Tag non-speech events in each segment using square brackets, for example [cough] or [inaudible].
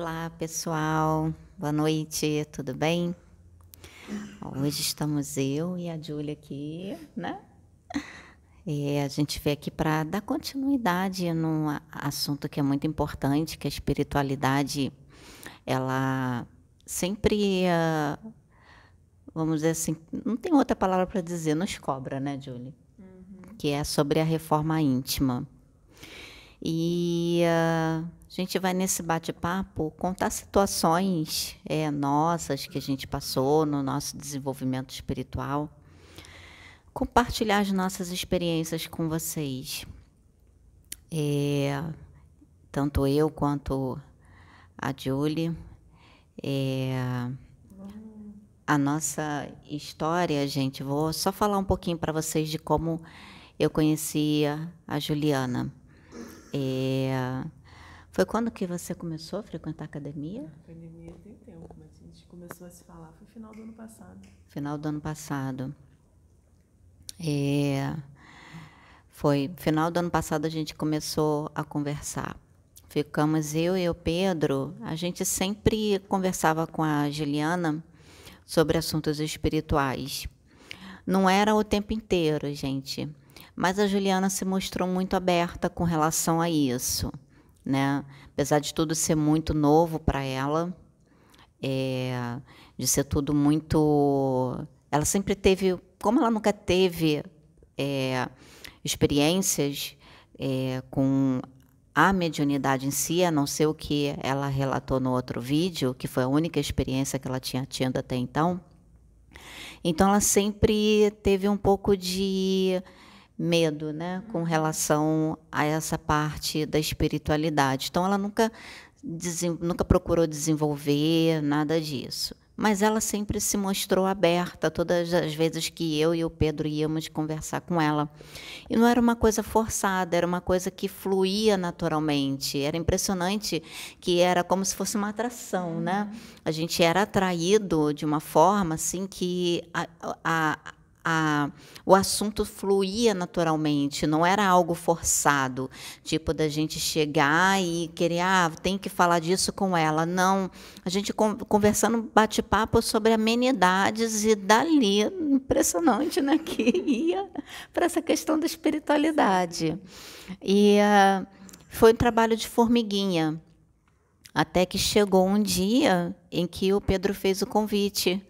Olá, pessoal. Boa noite, tudo bem? Hoje estamos eu e a Júlia aqui, né? E a gente veio aqui para dar continuidade num assunto que é muito importante, que a espiritualidade, ela sempre, uh, vamos dizer assim, não tem outra palavra para dizer, nos cobra, né, Júlia? Uhum. Que é sobre a reforma íntima. E uh, a gente vai nesse bate-papo contar situações é, nossas que a gente passou no nosso desenvolvimento espiritual, compartilhar as nossas experiências com vocês. É, tanto eu quanto a Julie. É, a nossa história, gente, vou só falar um pouquinho para vocês de como eu conhecia a Juliana. É, foi quando que você começou a frequentar a academia? A academia tem tempo, mas a gente começou a se falar foi final do ano passado. Final do ano passado. É, foi final do ano passado a gente começou a conversar. Ficamos eu e o Pedro, a gente sempre conversava com a Juliana sobre assuntos espirituais. Não era o tempo inteiro, gente. Mas a Juliana se mostrou muito aberta com relação a isso, né? Apesar de tudo ser muito novo para ela, é, de ser tudo muito, ela sempre teve, como ela nunca teve é, experiências é, com a mediunidade em si, a não ser o que ela relatou no outro vídeo, que foi a única experiência que ela tinha tido até então. Então, ela sempre teve um pouco de medo, né, com relação a essa parte da espiritualidade. Então, ela nunca, nunca procurou desenvolver nada disso. Mas ela sempre se mostrou aberta, todas as vezes que eu e o Pedro íamos conversar com ela. E não era uma coisa forçada, era uma coisa que fluía naturalmente. Era impressionante que era como se fosse uma atração, né? A gente era atraído de uma forma assim que a, a a, o assunto fluía naturalmente, não era algo forçado, tipo da gente chegar e querer, ah, tem que falar disso com ela. Não, a gente conversando bate-papo sobre amenidades e dali, impressionante, né, [laughs] que ia para essa questão da espiritualidade. E uh, foi um trabalho de formiguinha, até que chegou um dia em que o Pedro fez o convite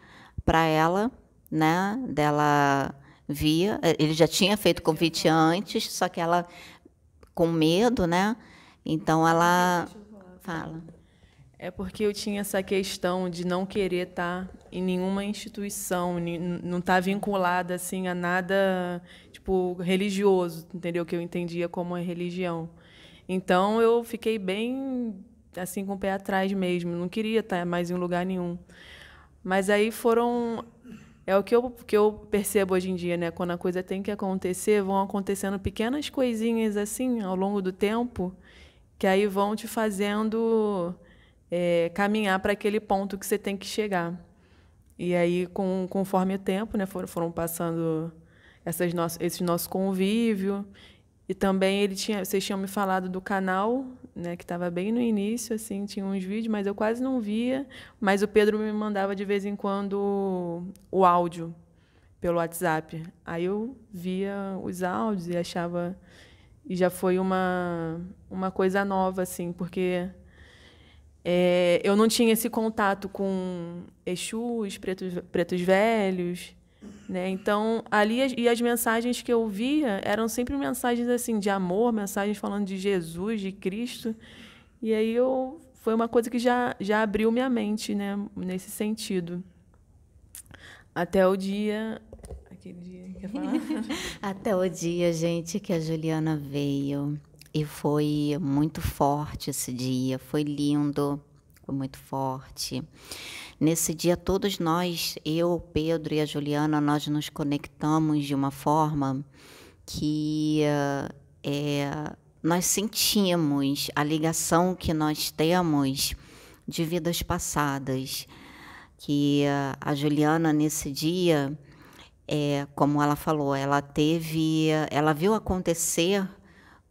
para ela né? Dela via, ele já tinha feito convite antes, só que ela com medo, né? Então ela fala. É porque eu tinha essa questão de não querer estar em nenhuma instituição, não estar vinculada assim a nada tipo religioso, entendeu? Que eu entendia como religião. Então eu fiquei bem assim com o pé atrás mesmo, não queria estar mais em lugar nenhum. Mas aí foram é o que eu, que eu percebo hoje em dia, né? Quando a coisa tem que acontecer, vão acontecendo pequenas coisinhas assim ao longo do tempo, que aí vão te fazendo é, caminhar para aquele ponto que você tem que chegar. E aí, com, conforme o tempo, né, foram, foram passando essas nosso, esse nosso convívio. E também ele tinha, vocês tinham me falado do canal né, que estava bem no início, assim, tinha uns vídeos, mas eu quase não via. Mas o Pedro me mandava de vez em quando o áudio pelo WhatsApp. Aí eu via os áudios e achava e já foi uma uma coisa nova, assim, porque é, eu não tinha esse contato com Exus, pretos, pretos velhos, né? Então, ali e as mensagens que eu via eram sempre mensagens assim de amor, mensagens falando de Jesus, de Cristo. E aí eu foi uma coisa que já já abriu minha mente, né, nesse sentido. Até o dia aquele dia quer falar? [laughs] Até o dia, gente, que a Juliana veio e foi muito forte esse dia, foi lindo, foi muito forte. Nesse dia, todos nós, eu, Pedro e a Juliana, nós nos conectamos de uma forma que é, nós sentimos a ligação que nós temos de vidas passadas. Que a Juliana, nesse dia, é, como ela falou, ela teve, ela viu acontecer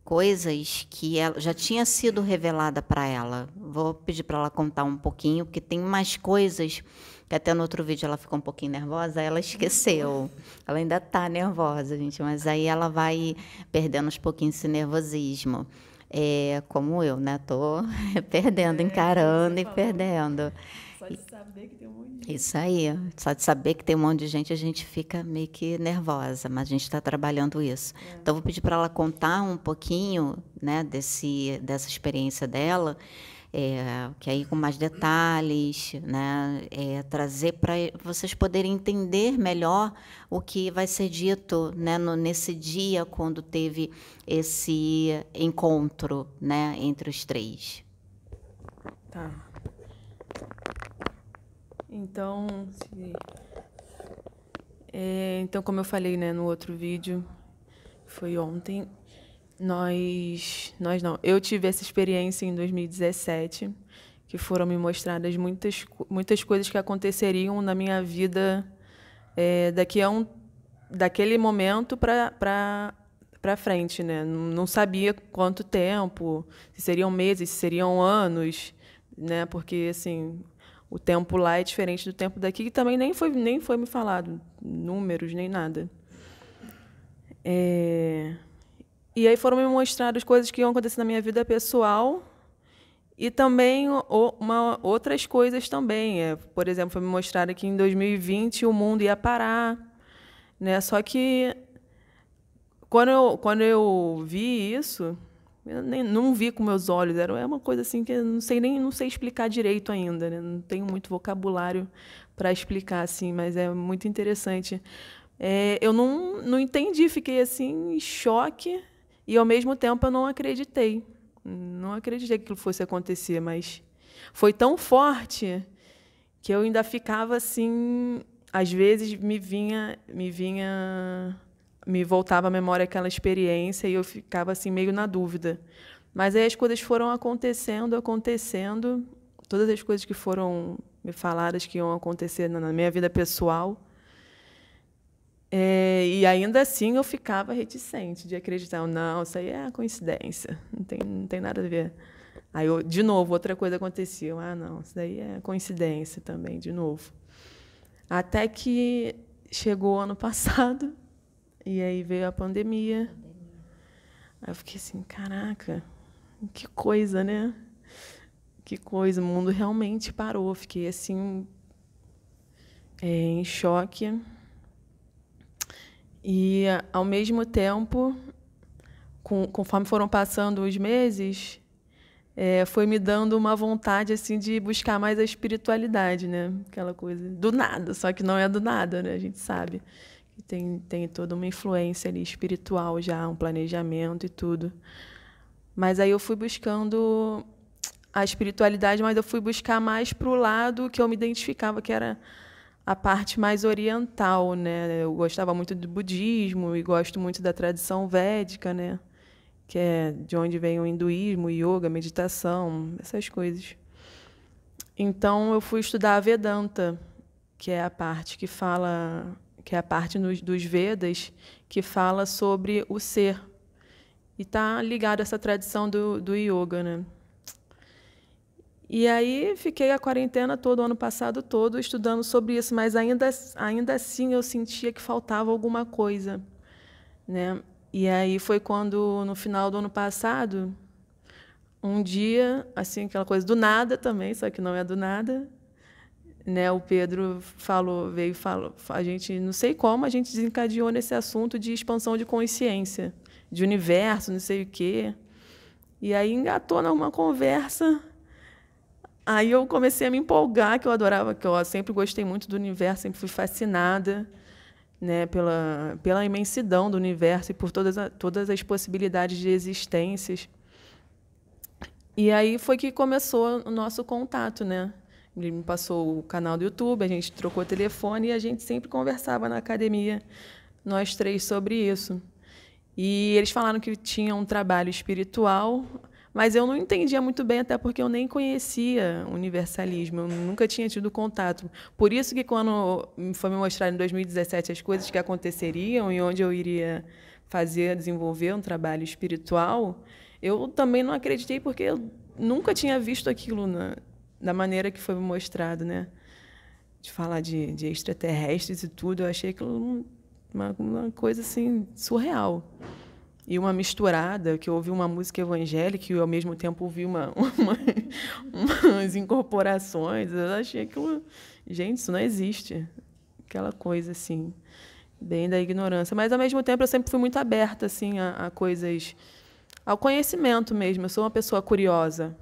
coisas que ela, já tinha sido revelada para ela. Vou pedir para ela contar um pouquinho, porque tem mais coisas que até no outro vídeo ela ficou um pouquinho nervosa, ela esqueceu. Ela ainda está nervosa, gente, mas aí ela vai perdendo uns pouquinhos esse nervosismo. É, como eu, né? Tô [laughs] perdendo, é, encarando e perdendo. Só de saber que Isso aí. Só de saber que tem um monte de gente, a gente fica meio que nervosa, mas a gente está trabalhando isso. É. Então, vou pedir para ela contar um pouquinho né, desse, dessa experiência dela é, que aí com mais detalhes, né, é, trazer para vocês poderem entender melhor o que vai ser dito né, no, nesse dia quando teve esse encontro né, entre os três. Tá. Então, é, então como eu falei né, no outro vídeo, foi ontem, nós, nós não. Eu tive essa experiência em 2017, que foram me mostradas muitas, muitas coisas que aconteceriam na minha vida é, daqui a um, daquele momento para para frente, né? Não sabia quanto tempo, se seriam meses, se seriam anos, né? Porque assim, o tempo lá é diferente do tempo daqui, que também nem foi nem foi me falado números nem nada. É... E aí foram me mostradas coisas que iam acontecer na minha vida pessoal e também uma, outras coisas também. É, por exemplo, foi me mostrado que em 2020 o mundo ia parar. Né? Só que quando eu, quando eu vi isso, eu nem, não vi com meus olhos. Era é uma coisa assim que eu não sei nem não sei explicar direito ainda. Né? Não tenho muito vocabulário para explicar assim, mas é muito interessante. É, eu não, não entendi, fiquei assim em choque e, ao mesmo tempo, eu não acreditei. Não acreditei que aquilo fosse acontecer, mas foi tão forte que eu ainda ficava assim. Às vezes me vinha, me vinha, me voltava à memória aquela experiência e eu ficava assim meio na dúvida. Mas aí as coisas foram acontecendo, acontecendo, todas as coisas que foram me faladas que iam acontecer na minha vida pessoal, é, e ainda assim eu ficava reticente de acreditar, não, isso aí é coincidência, não tem, não tem nada a ver. Aí, eu, de novo, outra coisa acontecia. Ah, não, isso daí é coincidência também, de novo. Até que chegou ano [laughs] passado, e aí veio a pandemia. Aí eu fiquei assim, caraca, que coisa, né? Que coisa, o mundo realmente parou. Fiquei assim, é, em choque. E, ao mesmo tempo, com, conforme foram passando os meses, é, foi me dando uma vontade assim de buscar mais a espiritualidade, né? Aquela coisa do nada, só que não é do nada, né? A gente sabe tem tem toda uma influência ali espiritual já, um planejamento e tudo. Mas aí eu fui buscando a espiritualidade, mas eu fui buscar mais para o lado que eu me identificava, que era a parte mais oriental, né? Eu gostava muito do budismo e gosto muito da tradição védica, né? Que é de onde vem o hinduísmo, yoga, meditação, essas coisas. Então eu fui estudar a Vedanta, que é a parte que fala, que é a parte nos, dos Vedas que fala sobre o ser e está ligado a essa tradição do, do yoga, né? E aí fiquei a quarentena todo, o ano passado todo, estudando sobre isso, mas ainda, ainda assim eu sentia que faltava alguma coisa. Né? E aí foi quando, no final do ano passado, um dia, assim, aquela coisa do nada também, só que não é do nada, né? O Pedro falou, veio falou, a gente, não sei como, a gente desencadeou nesse assunto de expansão de consciência, de universo, não sei o quê. E aí engatou numa conversa Aí eu comecei a me empolgar, que eu adorava, que eu sempre gostei muito do universo, sempre fui fascinada né, pela, pela imensidão do universo e por todas, a, todas as possibilidades de existências. E aí foi que começou o nosso contato, né? Ele me passou o canal do YouTube, a gente trocou telefone e a gente sempre conversava na academia, nós três, sobre isso. E eles falaram que tinha um trabalho espiritual mas eu não entendia muito bem, até porque eu nem conhecia universalismo, eu nunca tinha tido contato. Por isso que quando foi me mostrar em 2017 as coisas que aconteceriam e onde eu iria fazer, desenvolver um trabalho espiritual, eu também não acreditei porque eu nunca tinha visto aquilo na, da maneira que foi mostrado, né? De falar de, de extraterrestres e tudo, eu achei aquilo uma, uma coisa assim surreal e uma misturada, que eu ouvi uma música evangélica e ao mesmo tempo ouvi uma, [laughs] uma, umas incorporações. Eu achei aquilo. Gente, isso não existe. Aquela coisa assim, bem da ignorância. Mas ao mesmo tempo eu sempre fui muito aberta assim, a, a coisas. ao conhecimento mesmo. Eu sou uma pessoa curiosa.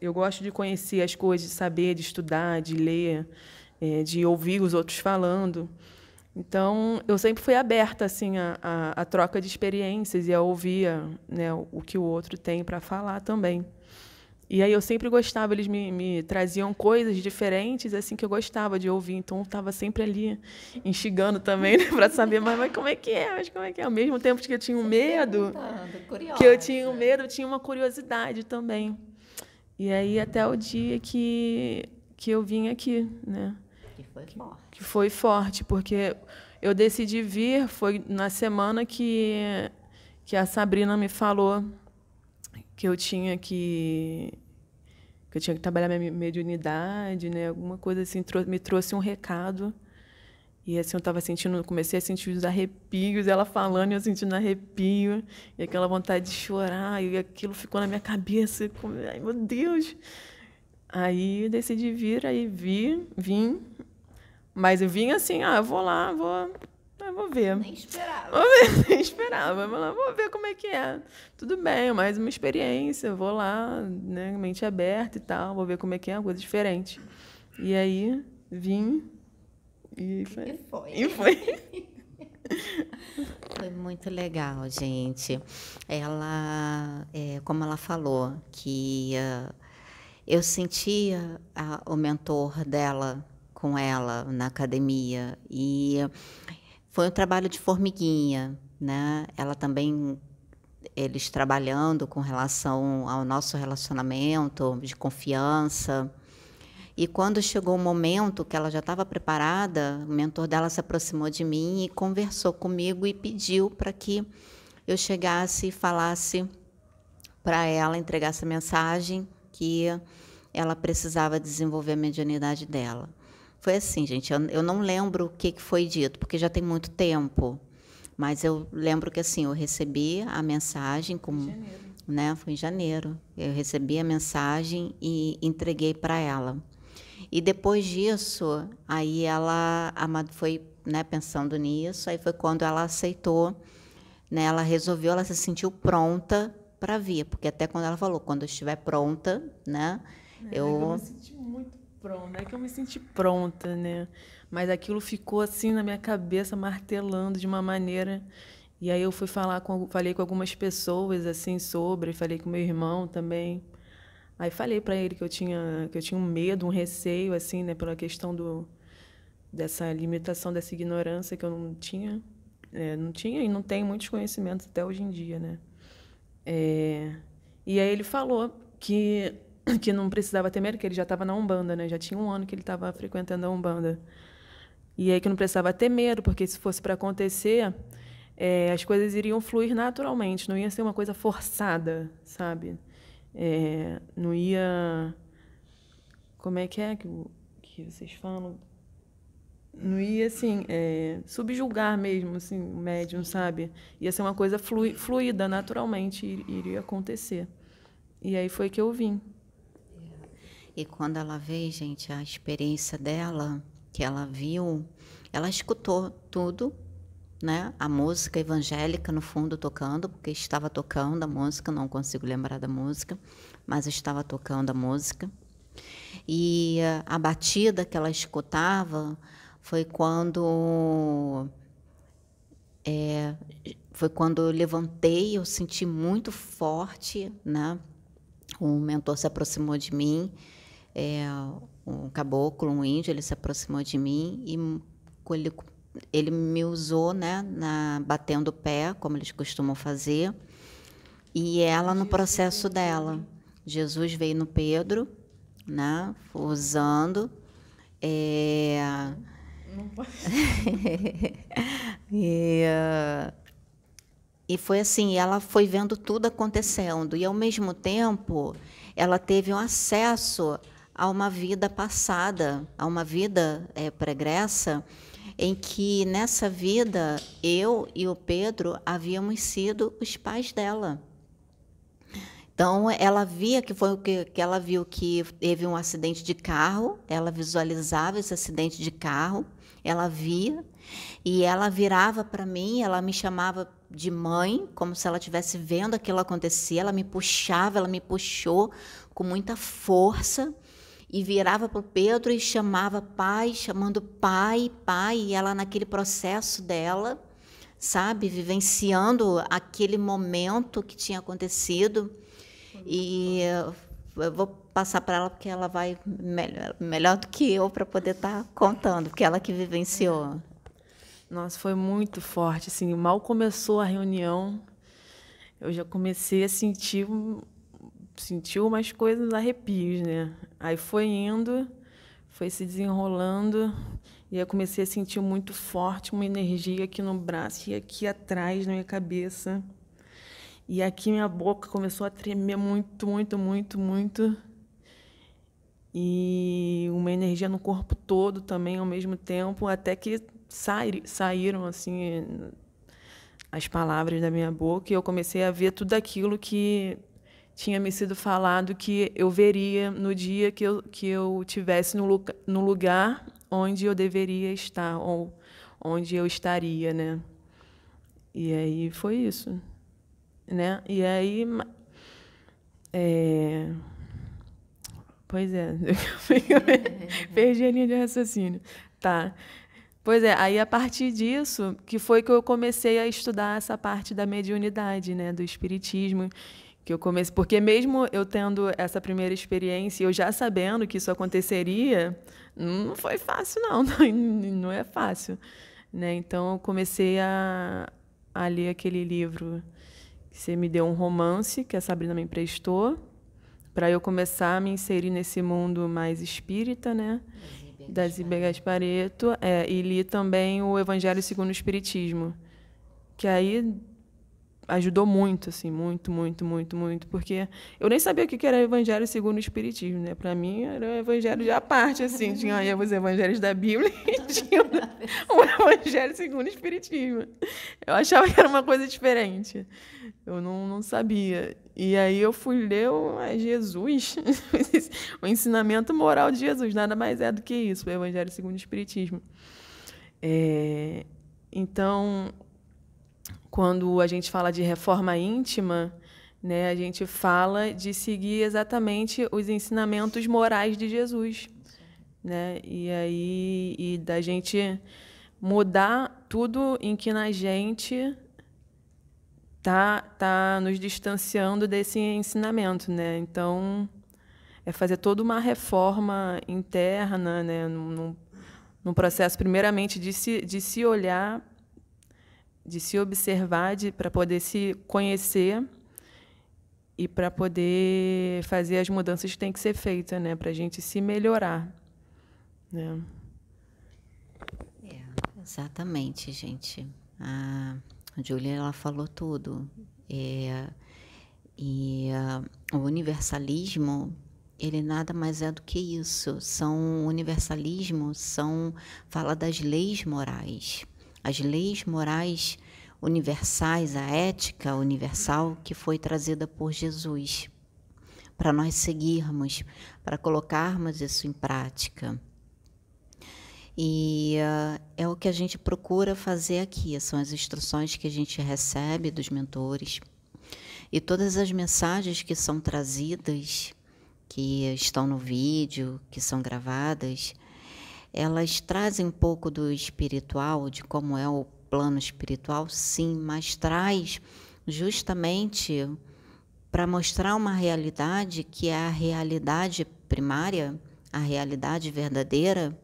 Eu gosto de conhecer as coisas, de saber, de estudar, de ler, é, de ouvir os outros falando. Então, eu sempre fui aberta assim a, a, a troca de experiências e a ouvir né, o que o outro tem para falar também. E aí eu sempre gostava, eles me, me traziam coisas diferentes assim que eu gostava de ouvir, então eu estava sempre ali instigando também né, para saber, mas, mas como é que é, mas como é que é? Ao mesmo tempo que eu tinha um medo, que eu tinha um medo, eu tinha uma curiosidade também. E aí até o dia que que eu vim aqui, né? Que foi forte. Que foi forte, porque eu decidi vir, foi na semana que, que a Sabrina me falou que eu tinha que que eu tinha que trabalhar minha mediunidade, né? Alguma coisa assim, me trouxe um recado. E assim eu estava sentindo, comecei a sentir os arrepios, ela falando e eu sentindo arrepio, e aquela vontade de chorar, e aquilo ficou na minha cabeça, como, ai meu Deus. Aí decidi vir, aí vi, vim, mas eu vim assim, ah, eu vou lá, vou, eu vou ver. Nem esperava. Vou ver, [laughs] nem esperava. Vou, lá, vou ver como é que é. Tudo bem, mais uma experiência. Vou lá, né, mente aberta e tal. Vou ver como é que é, uma coisa diferente. E aí, vim e foi. E foi. E foi. [laughs] Foi muito legal, gente. Ela, é, como ela falou, que uh, eu sentia a, o mentor dela com ela na academia e foi um trabalho de formiguinha, né? Ela também eles trabalhando com relação ao nosso relacionamento de confiança. E quando chegou o momento que ela já estava preparada, o mentor dela se aproximou de mim e conversou comigo e pediu para que eu chegasse e falasse para ela, entregasse a mensagem que ela precisava desenvolver a mediunidade dela. Foi assim, gente. Eu, eu não lembro o que, que foi dito, porque já tem muito tempo. Mas eu lembro que assim, eu recebi a mensagem como. Né, foi em janeiro. Eu recebi a mensagem e entreguei para ela. E depois disso, aí ela foi né, pensando nisso, aí foi quando ela aceitou, né, ela resolveu, ela se sentiu pronta para vir, porque até quando ela falou, quando eu estiver pronta, né, é, eu... eu me senti muito pronta, é que eu me senti pronta, né? Mas aquilo ficou assim na minha cabeça, martelando de uma maneira. E aí eu fui falar com, falei com algumas pessoas assim sobre, falei com meu irmão também. Aí falei para ele que eu tinha que eu tinha um medo, um receio assim, né, pela questão do dessa limitação dessa ignorância que eu não tinha, é, não tinha e não tenho muitos conhecimentos até hoje em dia, né? É, e aí ele falou que [coughs] que não precisava ter medo, que ele já estava na Umbanda, né? Já tinha um ano que ele estava frequentando a Umbanda. E aí que não precisava ter medo, porque se fosse para acontecer, é, as coisas iriam fluir naturalmente, não ia ser uma coisa forçada, sabe? É, não ia. Como é que é que, que vocês falam? Não ia, assim, é, subjugar mesmo, assim, o médium, sabe? Ia ser uma coisa fluida, naturalmente, iria acontecer. E aí foi que eu vim. E quando ela veio, gente, a experiência dela, que ela viu, ela escutou tudo, né? A música evangélica no fundo tocando, porque estava tocando a música, não consigo lembrar da música, mas estava tocando a música. E a batida que ela escutava foi quando é, foi quando eu levantei, eu senti muito forte, né? O mentor se aproximou de mim é, um caboclo, um índio, ele se aproximou de mim e ele, ele me usou, né, na, batendo o pé, como eles costumam fazer, e ela no processo dela. Jesus veio no Pedro, né, usando. É, [laughs] e, e foi assim, ela foi vendo tudo acontecendo e ao mesmo tempo ela teve um acesso a uma vida passada, a uma vida é, pregressa, em que nessa vida eu e o Pedro havíamos sido os pais dela. Então ela via que foi o que, que ela viu que teve um acidente de carro, ela visualizava esse acidente de carro, ela via e ela virava para mim, ela me chamava de mãe, como se ela estivesse vendo aquilo acontecer, ela me puxava, ela me puxou com muita força e virava para o Pedro e chamava pai, chamando pai, pai, e ela naquele processo dela, sabe, vivenciando aquele momento que tinha acontecido. E eu vou passar para ela porque ela vai melhor, melhor do que eu para poder estar tá contando, porque ela que vivenciou. Nossa, foi muito forte, assim, mal começou a reunião, eu já comecei a sentir sentir umas coisas arrepios, né? Aí foi indo, foi se desenrolando e eu comecei a sentir muito forte uma energia aqui no braço e aqui atrás na minha cabeça. E aqui minha boca começou a tremer muito, muito, muito, muito. E uma energia no corpo todo também ao mesmo tempo, até que saíram assim as palavras da minha boca e eu comecei a ver tudo aquilo que tinha me sido falado que eu veria no dia que eu, que eu tivesse no, no lugar onde eu deveria estar, ou onde eu estaria, né? E aí foi isso, né? E aí, é... pois é, [laughs] perdi a linha de raciocínio. Tá. Pois é, aí a partir disso que foi que eu comecei a estudar essa parte da mediunidade, né, do espiritismo que eu comecei, porque mesmo eu tendo essa primeira experiência, eu já sabendo que isso aconteceria, não foi fácil não, [laughs] não é fácil, né? Então eu comecei a, a ler aquele livro que você me deu um romance que a Sabrina me emprestou, para eu começar a me inserir nesse mundo mais espírita, né? Da Zíbia Gaspareto, é, e li também o Evangelho segundo o Espiritismo, que aí ajudou muito, assim, muito, muito, muito, muito, porque eu nem sabia o que era evangelho segundo o espiritismo, né? Para mim era um evangelho de à parte, assim, [laughs] tinha os evangelhos da Bíblia e [laughs] tinha o [laughs] evangelho segundo o espiritismo. Eu achava que era uma coisa diferente. Eu não, não sabia. E aí eu fui ler o é Jesus, o ensinamento moral de Jesus, nada mais é do que isso, o evangelho segundo o espiritismo. É, então, quando a gente fala de reforma íntima, né, a gente fala de seguir exatamente os ensinamentos morais de Jesus, né? E aí e da gente mudar tudo em que na gente tá tá nos distanciando desse ensinamento, né? Então é fazer toda uma reforma interna, né, num, num processo primeiramente de se de se olhar de se observar, para poder se conhecer e para poder fazer as mudanças que tem que ser feitas, né? Para a gente se melhorar. Né? É, exatamente, gente. A Julia ela falou tudo. É, e uh, o universalismo ele nada mais é do que isso. São universalismo, são fala das leis morais as leis morais universais, a ética universal que foi trazida por Jesus para nós seguirmos, para colocarmos isso em prática. E uh, é o que a gente procura fazer aqui, são as instruções que a gente recebe dos mentores e todas as mensagens que são trazidas, que estão no vídeo, que são gravadas, elas trazem um pouco do espiritual, de como é o plano espiritual, sim, mas traz justamente para mostrar uma realidade que é a realidade primária, a realidade verdadeira,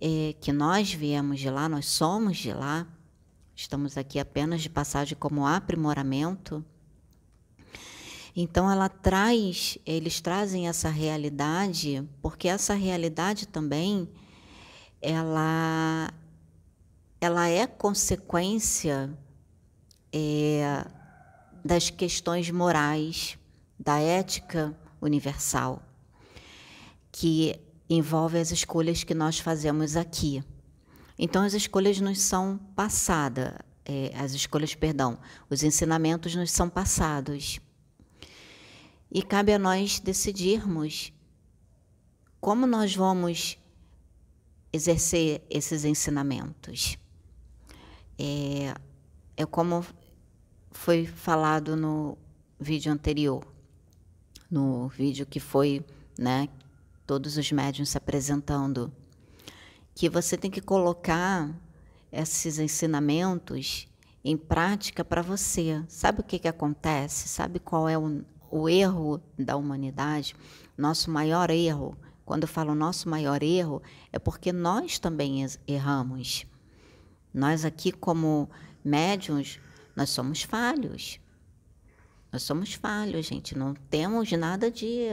é, que nós viemos de lá, nós somos de lá, estamos aqui apenas de passagem como aprimoramento. Então ela traz, eles trazem essa realidade, porque essa realidade também ela ela é consequência é, das questões morais, da ética universal, que envolve as escolhas que nós fazemos aqui. Então, as escolhas nos são passadas, é, as escolhas, perdão, os ensinamentos nos são passados. E cabe a nós decidirmos como nós vamos exercer esses ensinamentos. É, é como foi falado no vídeo anterior, no vídeo que foi, né, todos os médiums se apresentando, que você tem que colocar esses ensinamentos em prática para você. Sabe o que, que acontece? Sabe qual é o, o erro da humanidade? Nosso maior erro, quando eu falo nosso maior erro, é porque nós também erramos. Nós aqui, como médiums, nós somos falhos. Nós somos falhos, gente. Não temos nada de.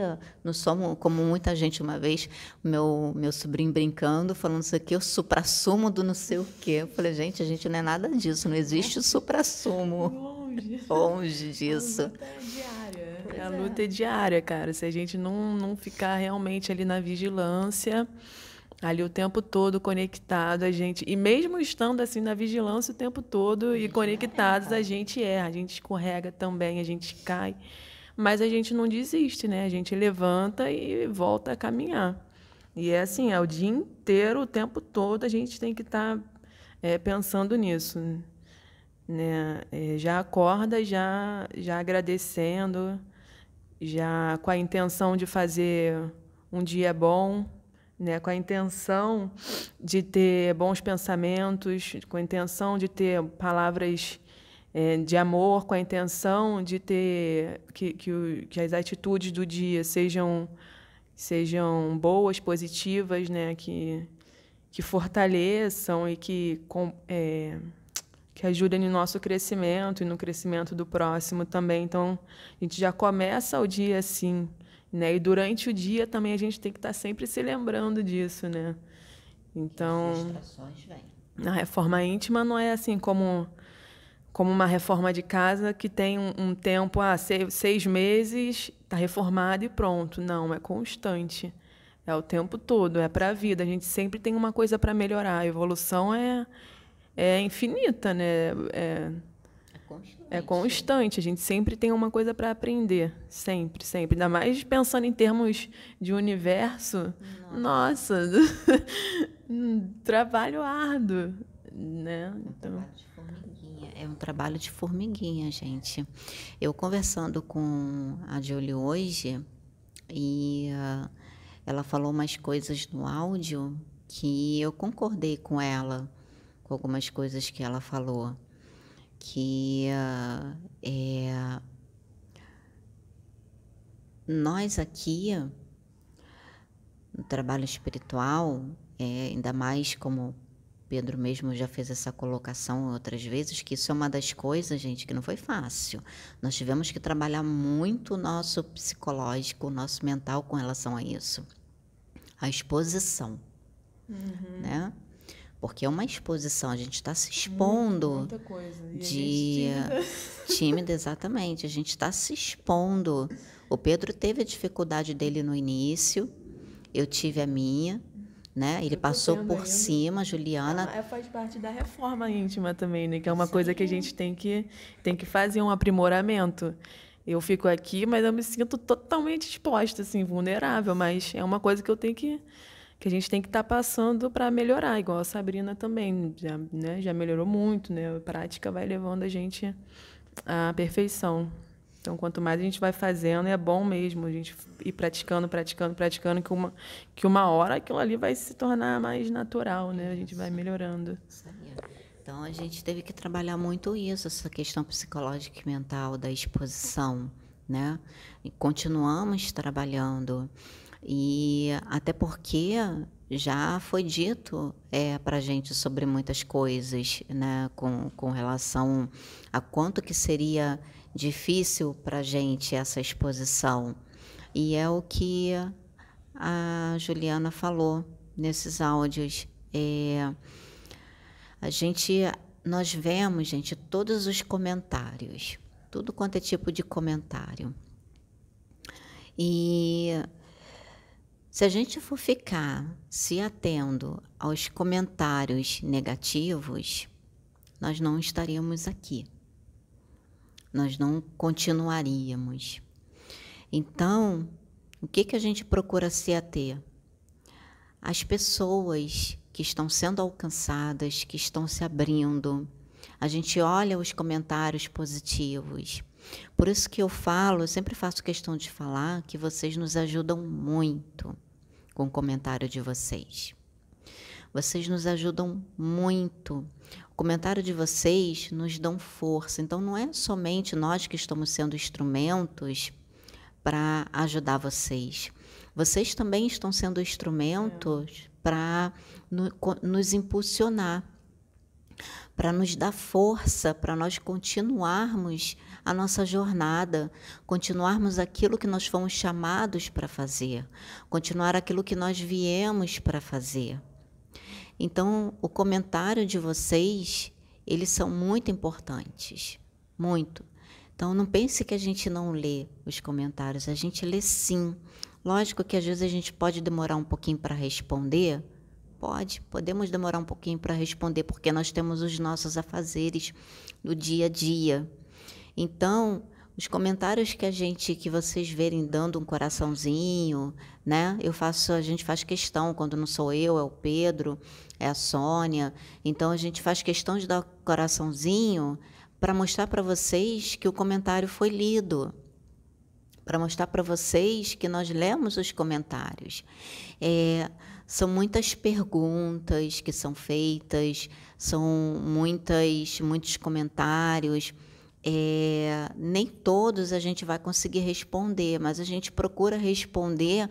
Não somos, como muita gente uma vez, meu, meu sobrinho brincando, falando isso aqui, o supra-sumo do não sei o quê. Eu falei, gente, a gente não é nada disso, não existe o supra-sumo. Longe. Longe disso. A luta é diária. A luta é diária, cara. Se a gente não, não ficar realmente ali na vigilância ali o tempo todo conectado a gente e mesmo estando assim na vigilância o tempo todo e conectados a gente erra a gente escorrega também a gente cai mas a gente não desiste né a gente levanta e volta a caminhar e é assim é o dia inteiro o tempo todo a gente tem que estar tá, é, pensando nisso né? É, já acorda já já agradecendo já com a intenção de fazer um dia bom né, com a intenção de ter bons pensamentos, com a intenção de ter palavras é, de amor, com a intenção de ter que, que, o, que, as atitudes do dia sejam sejam boas, positivas, né, que que fortaleçam e que com, é, que ajudem no nosso crescimento e no crescimento do próximo também. Então, a gente já começa o dia assim, né? E durante o dia também a gente tem que estar sempre se lembrando disso, né? Então, a reforma íntima não é assim como como uma reforma de casa que tem um, um tempo, ah, seis, seis meses, está reformado e pronto. Não, é constante. É o tempo todo, é para a vida. A gente sempre tem uma coisa para melhorar. A evolução é, é infinita, né? É, constante. É constante. A gente sempre tem uma coisa para aprender. Sempre, sempre. Ainda mais pensando em termos de universo. Nossa, Nossa [laughs] trabalho árduo. Né? Então... É um trabalho de formiguinha, gente. Eu conversando com a Julie hoje, e uh, ela falou umas coisas no áudio que eu concordei com ela, com algumas coisas que ela falou que uh, é, nós aqui, no trabalho espiritual, é, ainda mais como Pedro mesmo já fez essa colocação outras vezes, que isso é uma das coisas, gente, que não foi fácil. Nós tivemos que trabalhar muito o nosso psicológico, o nosso mental com relação a isso. A exposição, uhum. né? Porque é uma exposição, a gente está se expondo Muita coisa. E de tímida, exatamente, a gente está se expondo. O Pedro teve a dificuldade dele no início, eu tive a minha, né? Ele passou por ainda. cima, Juliana. Ah, faz parte da reforma íntima também, né? Que é uma Sim. coisa que a gente tem que tem que fazer um aprimoramento. Eu fico aqui, mas eu me sinto totalmente exposta, assim, vulnerável. Mas é uma coisa que eu tenho que que a gente tem que estar tá passando para melhorar, igual a Sabrina também, já, né, já melhorou muito, né? A prática vai levando a gente à perfeição. Então, quanto mais a gente vai fazendo, é bom mesmo a gente ir praticando, praticando, praticando, que uma, que uma hora aquilo ali vai se tornar mais natural, né? A gente vai melhorando. Então, a gente teve que trabalhar muito isso, essa questão psicológica e mental da exposição, né? E continuamos trabalhando. E até porque já foi dito é, para a gente sobre muitas coisas, né, com, com relação a quanto que seria difícil para a gente essa exposição. E é o que a Juliana falou nesses áudios. É, a gente nós vemos, gente, todos os comentários, tudo quanto é tipo de comentário. E se a gente for ficar se atendo aos comentários negativos, nós não estaríamos aqui. Nós não continuaríamos. Então, o que, que a gente procura se ater? As pessoas que estão sendo alcançadas, que estão se abrindo. A gente olha os comentários positivos. Por isso que eu falo, eu sempre faço questão de falar que vocês nos ajudam muito com o comentário de vocês. Vocês nos ajudam muito. O comentário de vocês nos dão força. Então não é somente nós que estamos sendo instrumentos para ajudar vocês. Vocês também estão sendo instrumentos para no, nos impulsionar, para nos dar força, para nós continuarmos a nossa jornada, continuarmos aquilo que nós fomos chamados para fazer, continuar aquilo que nós viemos para fazer. Então, o comentário de vocês, eles são muito importantes, muito. Então, não pense que a gente não lê os comentários, a gente lê sim. Lógico que às vezes a gente pode demorar um pouquinho para responder. Pode, podemos demorar um pouquinho para responder, porque nós temos os nossos afazeres do dia a dia. Então, os comentários que a gente, que vocês verem dando um coraçãozinho, né? Eu faço, a gente faz questão, quando não sou eu, é o Pedro, é a Sônia. Então a gente faz questão de dar coraçãozinho para mostrar para vocês que o comentário foi lido, para mostrar para vocês que nós lemos os comentários. É, são muitas perguntas que são feitas, são muitas, muitos comentários. É, nem todos a gente vai conseguir responder, mas a gente procura responder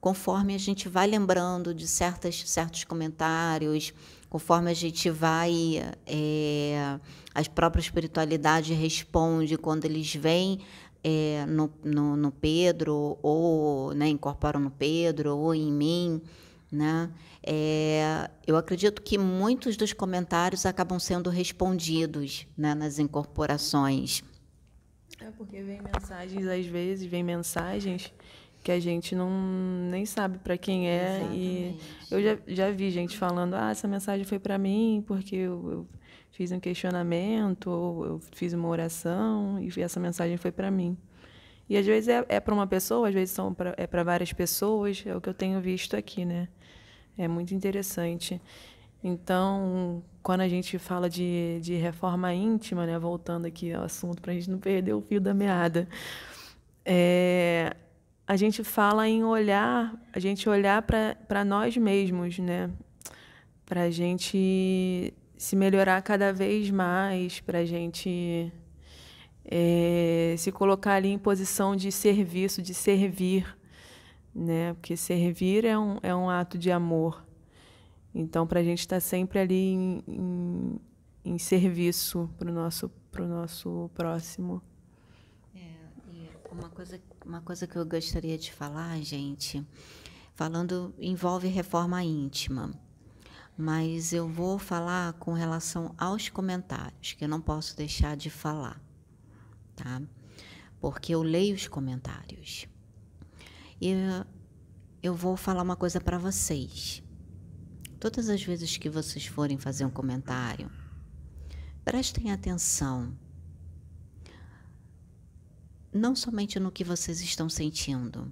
conforme a gente vai lembrando de certas, certos comentários, conforme a gente vai, é, a própria espiritualidade responde quando eles vêm é, no, no, no, Pedro, ou né, incorporam no Pedro, ou em mim. Né? É, eu acredito que muitos dos comentários acabam sendo respondidos né, nas incorporações. É porque vem mensagens, às vezes, vem mensagens que a gente não nem sabe para quem é Exatamente. e eu já, já vi gente falando ah essa mensagem foi para mim porque eu, eu, fiz um questionamento ou eu fiz uma oração e essa mensagem foi para mim e às vezes é, é para uma pessoa às vezes são pra, é para várias pessoas é o que eu tenho visto aqui né é muito interessante então quando a gente fala de, de reforma íntima né voltando aqui ao assunto para a gente não perder o fio da meada é, a gente fala em olhar, a gente olhar para nós mesmos, né? Para a gente se melhorar cada vez mais, para a gente é, se colocar ali em posição de serviço, de servir, né? Porque servir é um, é um ato de amor. Então, para a gente estar tá sempre ali em, em, em serviço para o nosso, pro nosso próximo. É, uma coisa uma coisa que eu gostaria de falar, gente, falando envolve reforma íntima, mas eu vou falar com relação aos comentários, que eu não posso deixar de falar, tá? Porque eu leio os comentários. E eu vou falar uma coisa para vocês. Todas as vezes que vocês forem fazer um comentário, prestem atenção não somente no que vocês estão sentindo,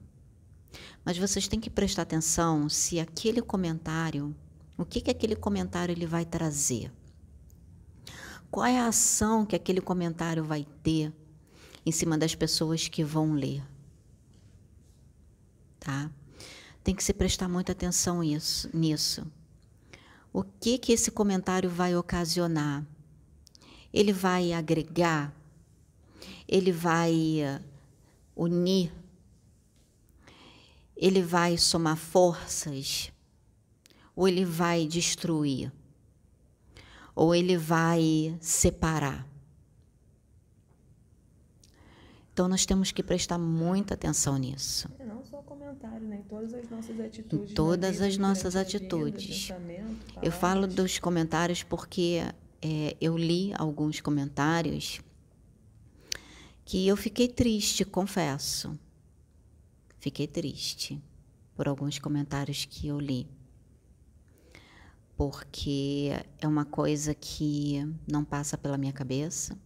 mas vocês têm que prestar atenção se aquele comentário, o que, que aquele comentário ele vai trazer. Qual é a ação que aquele comentário vai ter em cima das pessoas que vão ler? Tá? Tem que se prestar muita atenção isso, nisso. O que que esse comentário vai ocasionar? Ele vai agregar ele vai eh, unir, ele vai somar forças, ou ele vai destruir, ou ele vai separar. Então nós temos que prestar muita atenção nisso. Comentário, né? Em todas as nossas atitudes. Em todas as nossas atitudes. Eu falo dos comentários porque é, eu li alguns comentários que eu fiquei triste, confesso. Fiquei triste por alguns comentários que eu li. Porque é uma coisa que não passa pela minha cabeça,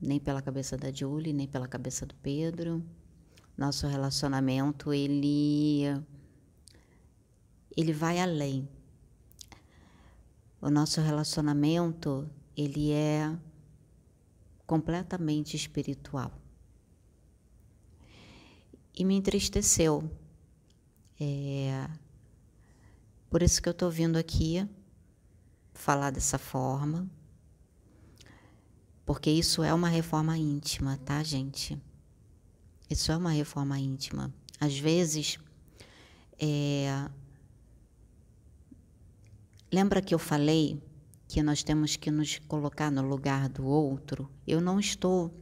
nem pela cabeça da Julie, nem pela cabeça do Pedro. Nosso relacionamento, ele ele vai além. O nosso relacionamento, ele é completamente espiritual. E me entristeceu. É, por isso que eu estou vindo aqui falar dessa forma, porque isso é uma reforma íntima, tá, gente? Isso é uma reforma íntima. Às vezes, é, lembra que eu falei que nós temos que nos colocar no lugar do outro? Eu não estou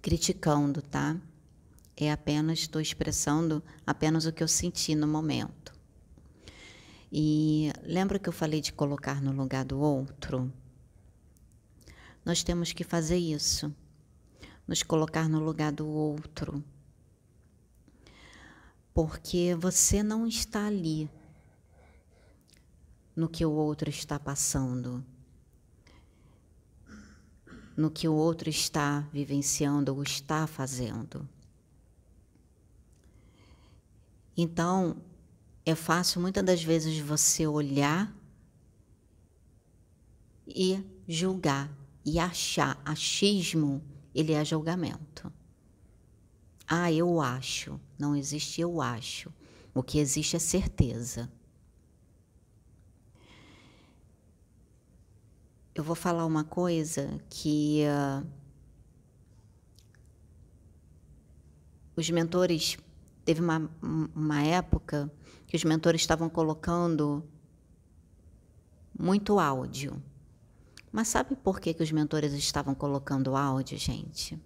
criticando, tá? É apenas estou expressando apenas o que eu senti no momento. E lembra que eu falei de colocar no lugar do outro? Nós temos que fazer isso, nos colocar no lugar do outro. Porque você não está ali no que o outro está passando, no que o outro está vivenciando ou está fazendo. Então, é fácil muitas das vezes você olhar e julgar e achar. Achismo, ele é julgamento. Ah, eu acho. Não existe eu acho. O que existe é certeza. Eu vou falar uma coisa que uh, os mentores teve uma, uma época que os mentores estavam colocando muito áudio. Mas sabe por que, que os mentores estavam colocando áudio, gente?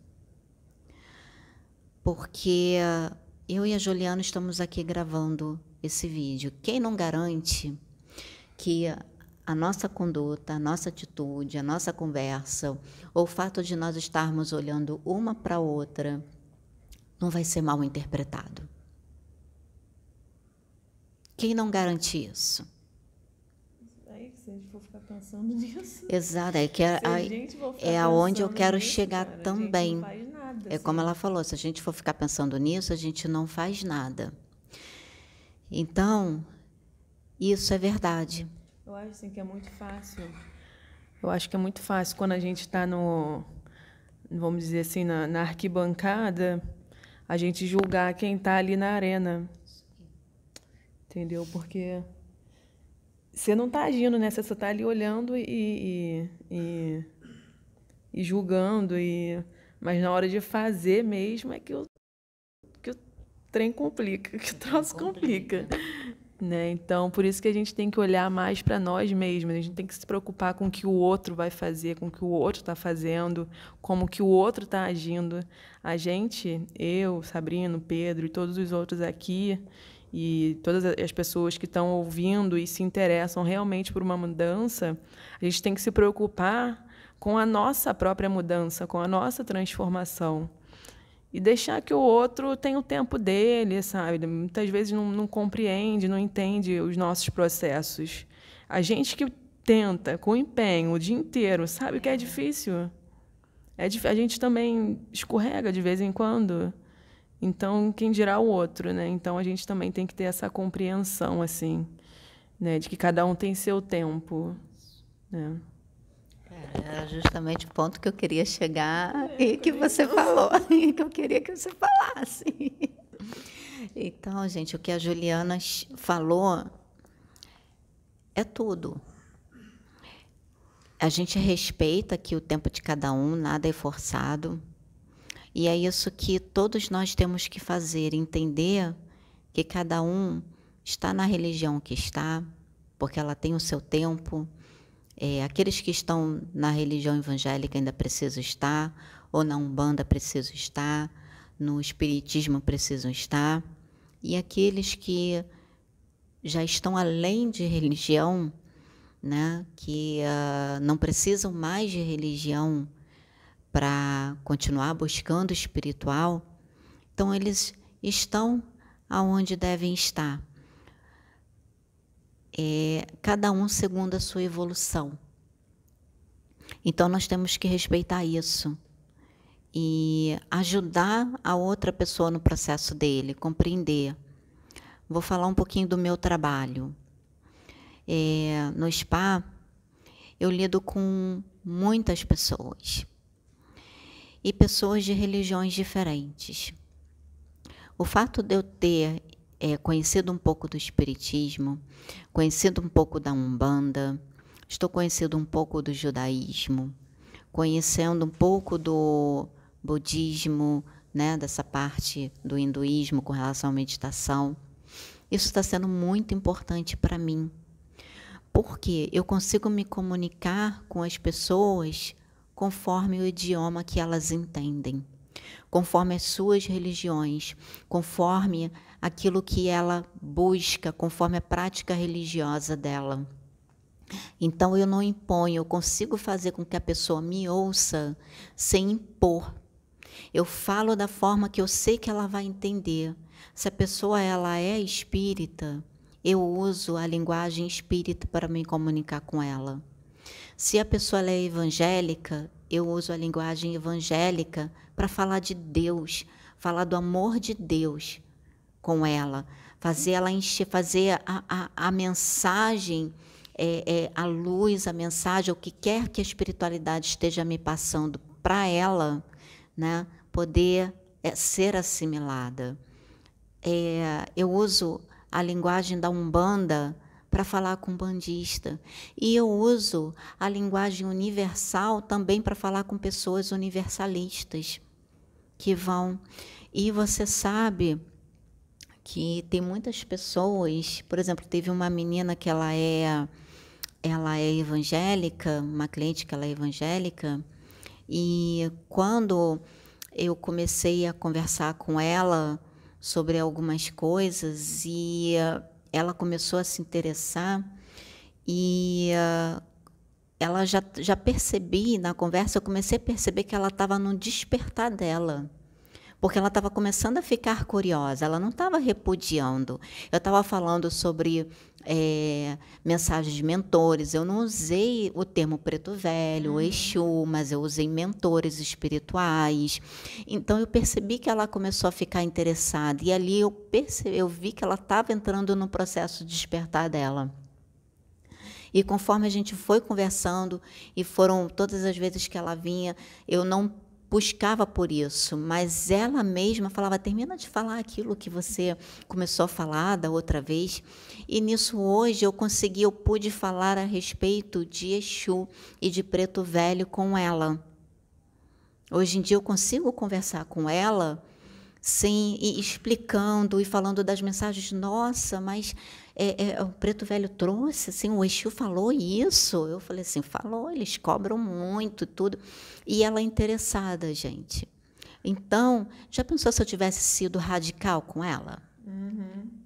Porque eu e a Juliana estamos aqui gravando esse vídeo. Quem não garante que a nossa conduta, a nossa atitude, a nossa conversa, ou o fato de nós estarmos olhando uma para a outra, não vai ser mal interpretado? Quem não garante isso? Aí, se a gente for ficar pensando [laughs] nisso. Exato, é que é, é aonde eu quero nisso, chegar cara, também. Nada, é assim. como ela falou, se a gente for ficar pensando nisso, a gente não faz nada. Então, isso é verdade. Eu acho assim, que é muito fácil. Eu acho que é muito fácil quando a gente está no, vamos dizer assim, na, na arquibancada, a gente julgar quem está ali na arena entendeu? Porque você não está agindo, né? Você só está ali olhando e, e, e, julgando, e, mas na hora de fazer mesmo é que o, que o trem complica, que o troço complica. Né? Então, por isso que a gente tem que olhar mais para nós mesmos, a gente tem que se preocupar com o que o outro vai fazer, com o que o outro está fazendo, como que o outro está agindo. A gente, eu, Sabrina, Pedro e todos os outros aqui, e todas as pessoas que estão ouvindo e se interessam realmente por uma mudança, a gente tem que se preocupar com a nossa própria mudança, com a nossa transformação. E deixar que o outro tenha o tempo dele, sabe? Muitas vezes não, não compreende, não entende os nossos processos. A gente que tenta com empenho o dia inteiro, sabe que é difícil. É, a gente também escorrega de vez em quando. Então, quem dirá o outro, né? Então, a gente também tem que ter essa compreensão, assim, né? De que cada um tem seu tempo, né? É, era justamente o ponto que eu queria chegar e que você falou, [laughs] e que eu queria que você falasse. Então, gente, o que a Juliana falou é tudo. A gente respeita aqui o tempo de cada um, nada é forçado. E é isso que todos nós temos que fazer, entender que cada um está na religião que está, porque ela tem o seu tempo. É, aqueles que estão na religião evangélica ainda precisam estar, ou na Umbanda precisam estar, no Espiritismo precisam estar. E aqueles que já estão além de religião, né, que uh, não precisam mais de religião para continuar buscando o espiritual, então eles estão aonde devem estar. É, cada um segundo a sua evolução. Então nós temos que respeitar isso e ajudar a outra pessoa no processo dele, compreender. Vou falar um pouquinho do meu trabalho. É, no spa, eu lido com muitas pessoas e pessoas de religiões diferentes. O fato de eu ter é, conhecido um pouco do Espiritismo, conhecido um pouco da Umbanda, estou conhecendo um pouco do judaísmo, conhecendo um pouco do budismo, né, dessa parte do hinduísmo com relação à meditação. Isso está sendo muito importante para mim, porque eu consigo me comunicar com as pessoas conforme o idioma que elas entendem, conforme as suas religiões, conforme aquilo que ela busca, conforme a prática religiosa dela. Então eu não imponho, eu consigo fazer com que a pessoa me ouça sem impor. Eu falo da forma que eu sei que ela vai entender. Se a pessoa ela é espírita, eu uso a linguagem espírita para me comunicar com ela. Se a pessoa é evangélica, eu uso a linguagem evangélica para falar de Deus, falar do amor de Deus com ela, fazer ela encher, fazer a, a, a mensagem, é, é, a luz, a mensagem, o que quer que a espiritualidade esteja me passando para ela, né, poder é, ser assimilada. É, eu uso a linguagem da Umbanda para falar com bandista. E eu uso a linguagem universal também para falar com pessoas universalistas que vão. E você sabe que tem muitas pessoas, por exemplo, teve uma menina que ela é ela é evangélica, uma cliente que ela é evangélica, e quando eu comecei a conversar com ela sobre algumas coisas e ela começou a se interessar e uh, ela já, já percebi na conversa, eu comecei a perceber que ela estava no despertar dela. Porque ela estava começando a ficar curiosa, ela não estava repudiando. Eu estava falando sobre é, mensagens de mentores. Eu não usei o termo preto velho, uhum. Exu, mas eu usei mentores espirituais. Então eu percebi que ela começou a ficar interessada e ali eu percebi, eu vi que ela estava entrando no processo de despertar dela. E conforme a gente foi conversando e foram todas as vezes que ela vinha, eu não buscava por isso, mas ela mesma falava: termina de falar aquilo que você começou a falar da outra vez. E nisso hoje eu consegui, eu pude falar a respeito de Exu e de Preto Velho com ela. Hoje em dia eu consigo conversar com ela sem e explicando e falando das mensagens. Nossa, mas é, é, o Preto Velho trouxe, assim, o Exu falou isso. Eu falei assim, falou, eles cobram muito tudo. E ela é interessada, gente. Então, já pensou se eu tivesse sido radical com ela? Uhum.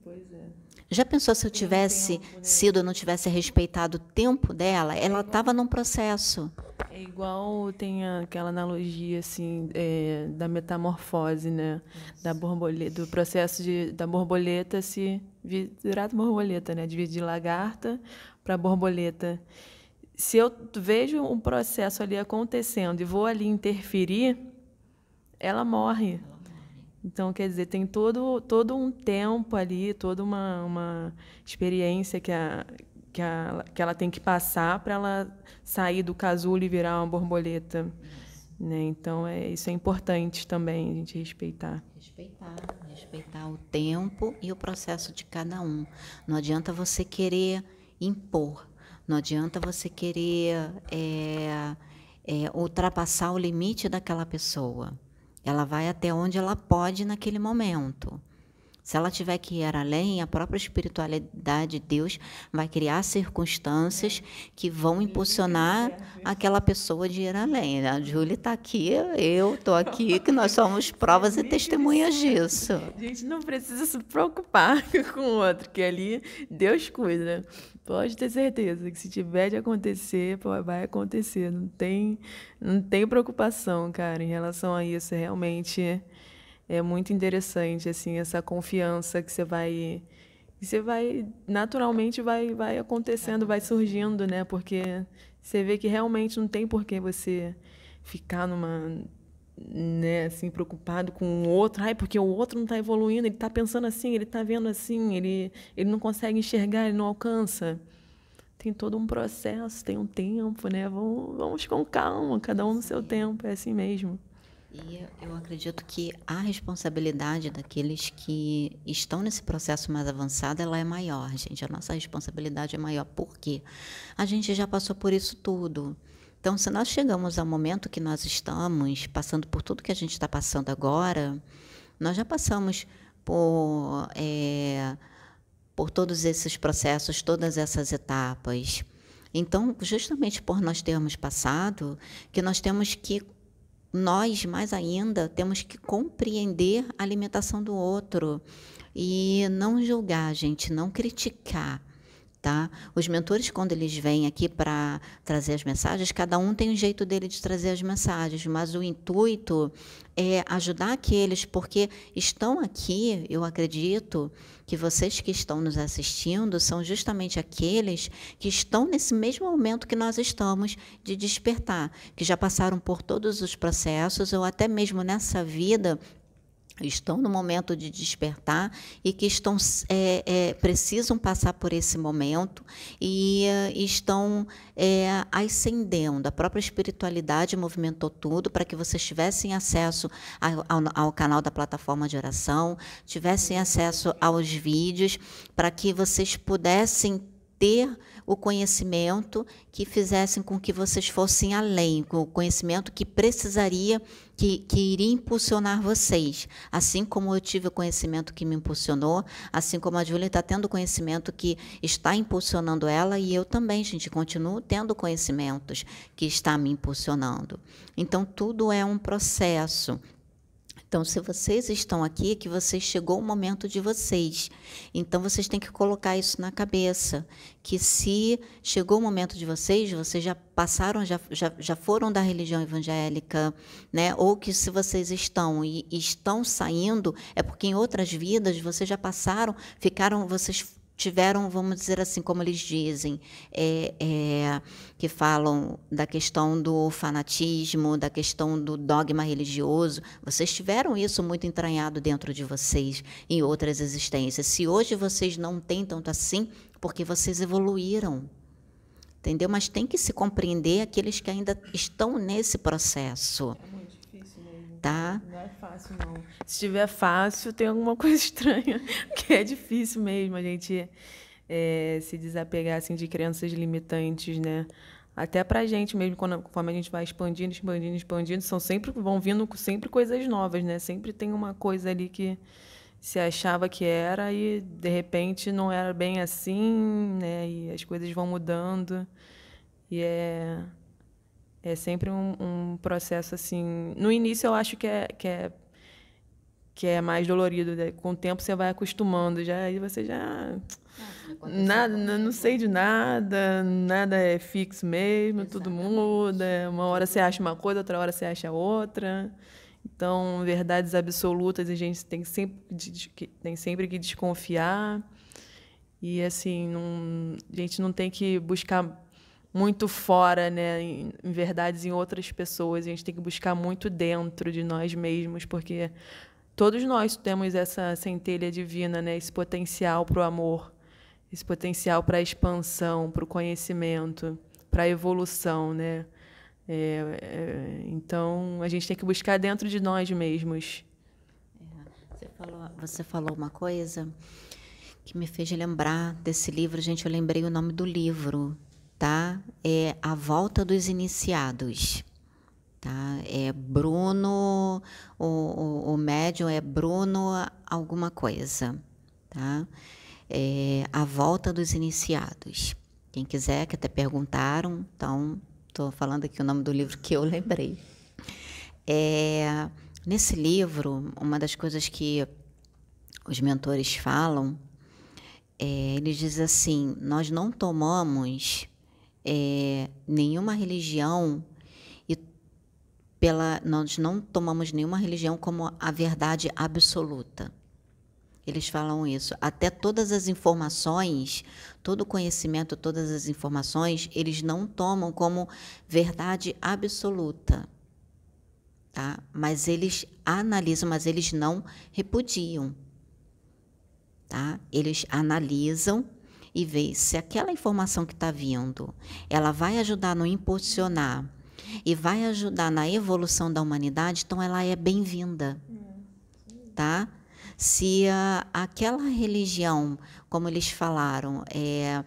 Já pensou se eu tivesse né? sido, não tivesse respeitado o tempo dela? Ela estava num processo. É igual tem aquela analogia assim é, da metamorfose, né? Da borboleta, do processo de, da borboleta se virar borboleta, né? De, de lagarta para borboleta. Se eu vejo um processo ali acontecendo e vou ali interferir, ela morre. Então, quer dizer, tem todo, todo um tempo ali, toda uma, uma experiência que, a, que, a, que ela tem que passar para ela sair do casulo e virar uma borboleta. Né? Então, é, isso é importante também a gente respeitar. Respeitar, respeitar o tempo e o processo de cada um. Não adianta você querer impor, não adianta você querer é, é, ultrapassar o limite daquela pessoa. Ela vai até onde ela pode naquele momento. Se ela tiver que ir além, a própria espiritualidade de Deus vai criar circunstâncias que vão impulsionar aquela pessoa de ir além. A Júlia está aqui, eu estou aqui, que nós [laughs] somos provas e testemunhas disso. A gente não precisa se preocupar [laughs] com o outro, que ali Deus cuida. Pode ter certeza que se tiver de acontecer, vai acontecer. Não tem, não tem preocupação, cara, em relação a isso. Realmente é muito interessante assim essa confiança que você vai que você vai naturalmente vai vai acontecendo vai surgindo né? Porque você vê que realmente não tem por que você ficar numa né assim preocupado com o outro. Ai porque o outro não está evoluindo ele está pensando assim ele está vendo assim ele ele não consegue enxergar ele não alcança. Tem todo um processo tem um tempo né? Vamos, vamos com calma cada um no seu tempo é assim mesmo e eu acredito que a responsabilidade daqueles que estão nesse processo mais avançado, ela é maior, gente. A nossa responsabilidade é maior. Por quê? A gente já passou por isso tudo. Então, se nós chegamos ao momento que nós estamos, passando por tudo que a gente está passando agora, nós já passamos por, é, por todos esses processos, todas essas etapas. Então, justamente por nós termos passado, que nós temos que nós, mais ainda, temos que compreender a alimentação do outro e não julgar, gente, não criticar. Tá? Os mentores, quando eles vêm aqui para trazer as mensagens, cada um tem um jeito dele de trazer as mensagens, mas o intuito é ajudar aqueles, porque estão aqui, eu acredito que vocês que estão nos assistindo são justamente aqueles que estão nesse mesmo momento que nós estamos de despertar, que já passaram por todos os processos, ou até mesmo nessa vida estão no momento de despertar e que estão é, é, precisam passar por esse momento e é, estão é, ascendendo. A própria espiritualidade movimentou tudo para que vocês tivessem acesso ao, ao, canal da plataforma de oração, tivessem acesso aos vídeos, para que vocês pudessem ter o conhecimento que fizessem com que vocês fossem além, com o conhecimento que precisaria, que, que iria impulsionar vocês. Assim como eu tive o conhecimento que me impulsionou, assim como a Júlia está tendo conhecimento que está impulsionando ela, e eu também, gente, continuo tendo conhecimentos que está me impulsionando. Então, tudo é um processo. Então, se vocês estão aqui, é que vocês chegou o momento de vocês. Então, vocês têm que colocar isso na cabeça, que se chegou o momento de vocês, vocês já passaram, já, já, já foram da religião evangélica, né? Ou que se vocês estão e, e estão saindo, é porque em outras vidas vocês já passaram, ficaram, vocês tiveram, vamos dizer assim, como eles dizem, é, é, que falam da questão do fanatismo, da questão do dogma religioso. Vocês tiveram isso muito entranhado dentro de vocês em outras existências. Se hoje vocês não têm tanto assim, porque vocês evoluíram. Entendeu? Mas tem que se compreender aqueles que ainda estão nesse processo. É muito difícil mesmo. Tá? Não é fácil, não. Se tiver fácil, tem alguma [laughs] coisa estranha, que é difícil mesmo a gente é, se desapegar assim, de crenças limitantes, né? Até para a gente mesmo, quando, conforme a gente vai expandindo, expandindo, expandindo, são sempre vão vindo sempre coisas novas, né? Sempre tem uma coisa ali que se achava que era e de repente não era bem assim, né? E as coisas vão mudando e é é sempre um, um processo assim. No início eu acho que é que é que é mais dolorido. Né? Com o tempo você vai acostumando, já aí você já ah, nada, não sei de nada, nada é fixo mesmo, Exatamente. tudo muda. Uma hora você acha uma coisa, outra hora você acha outra. Então, verdades absolutas a gente tem sempre, tem sempre que desconfiar. E, assim, não, a gente não tem que buscar muito fora, né, em, verdades em outras pessoas. A gente tem que buscar muito dentro de nós mesmos, porque todos nós temos essa centelha divina, né, esse potencial para o amor, esse potencial para a expansão, para o conhecimento, para a evolução, né? É, é, então, a gente tem que buscar dentro de nós mesmos. É, você, falou, você falou uma coisa que me fez lembrar desse livro, gente. Eu lembrei o nome do livro, tá? É A Volta dos Iniciados, Tá? É Bruno, o, o, o médium é Bruno alguma coisa. Tá? É a volta dos iniciados. Quem quiser, que até perguntaram, então estou falando aqui o nome do livro que eu lembrei. É, nesse livro, uma das coisas que os mentores falam, é, eles dizem assim: nós não tomamos é, nenhuma religião pela nós não tomamos nenhuma religião como a verdade absoluta. Eles falam isso. Até todas as informações, todo o conhecimento, todas as informações, eles não tomam como verdade absoluta. Tá? Mas eles analisam, mas eles não repudiam. Tá? Eles analisam e veem se aquela informação que está vindo, ela vai ajudar no impulsionar e vai ajudar na evolução da humanidade, então ela é bem-vinda. Tá? Se a, aquela religião, como eles falaram, é,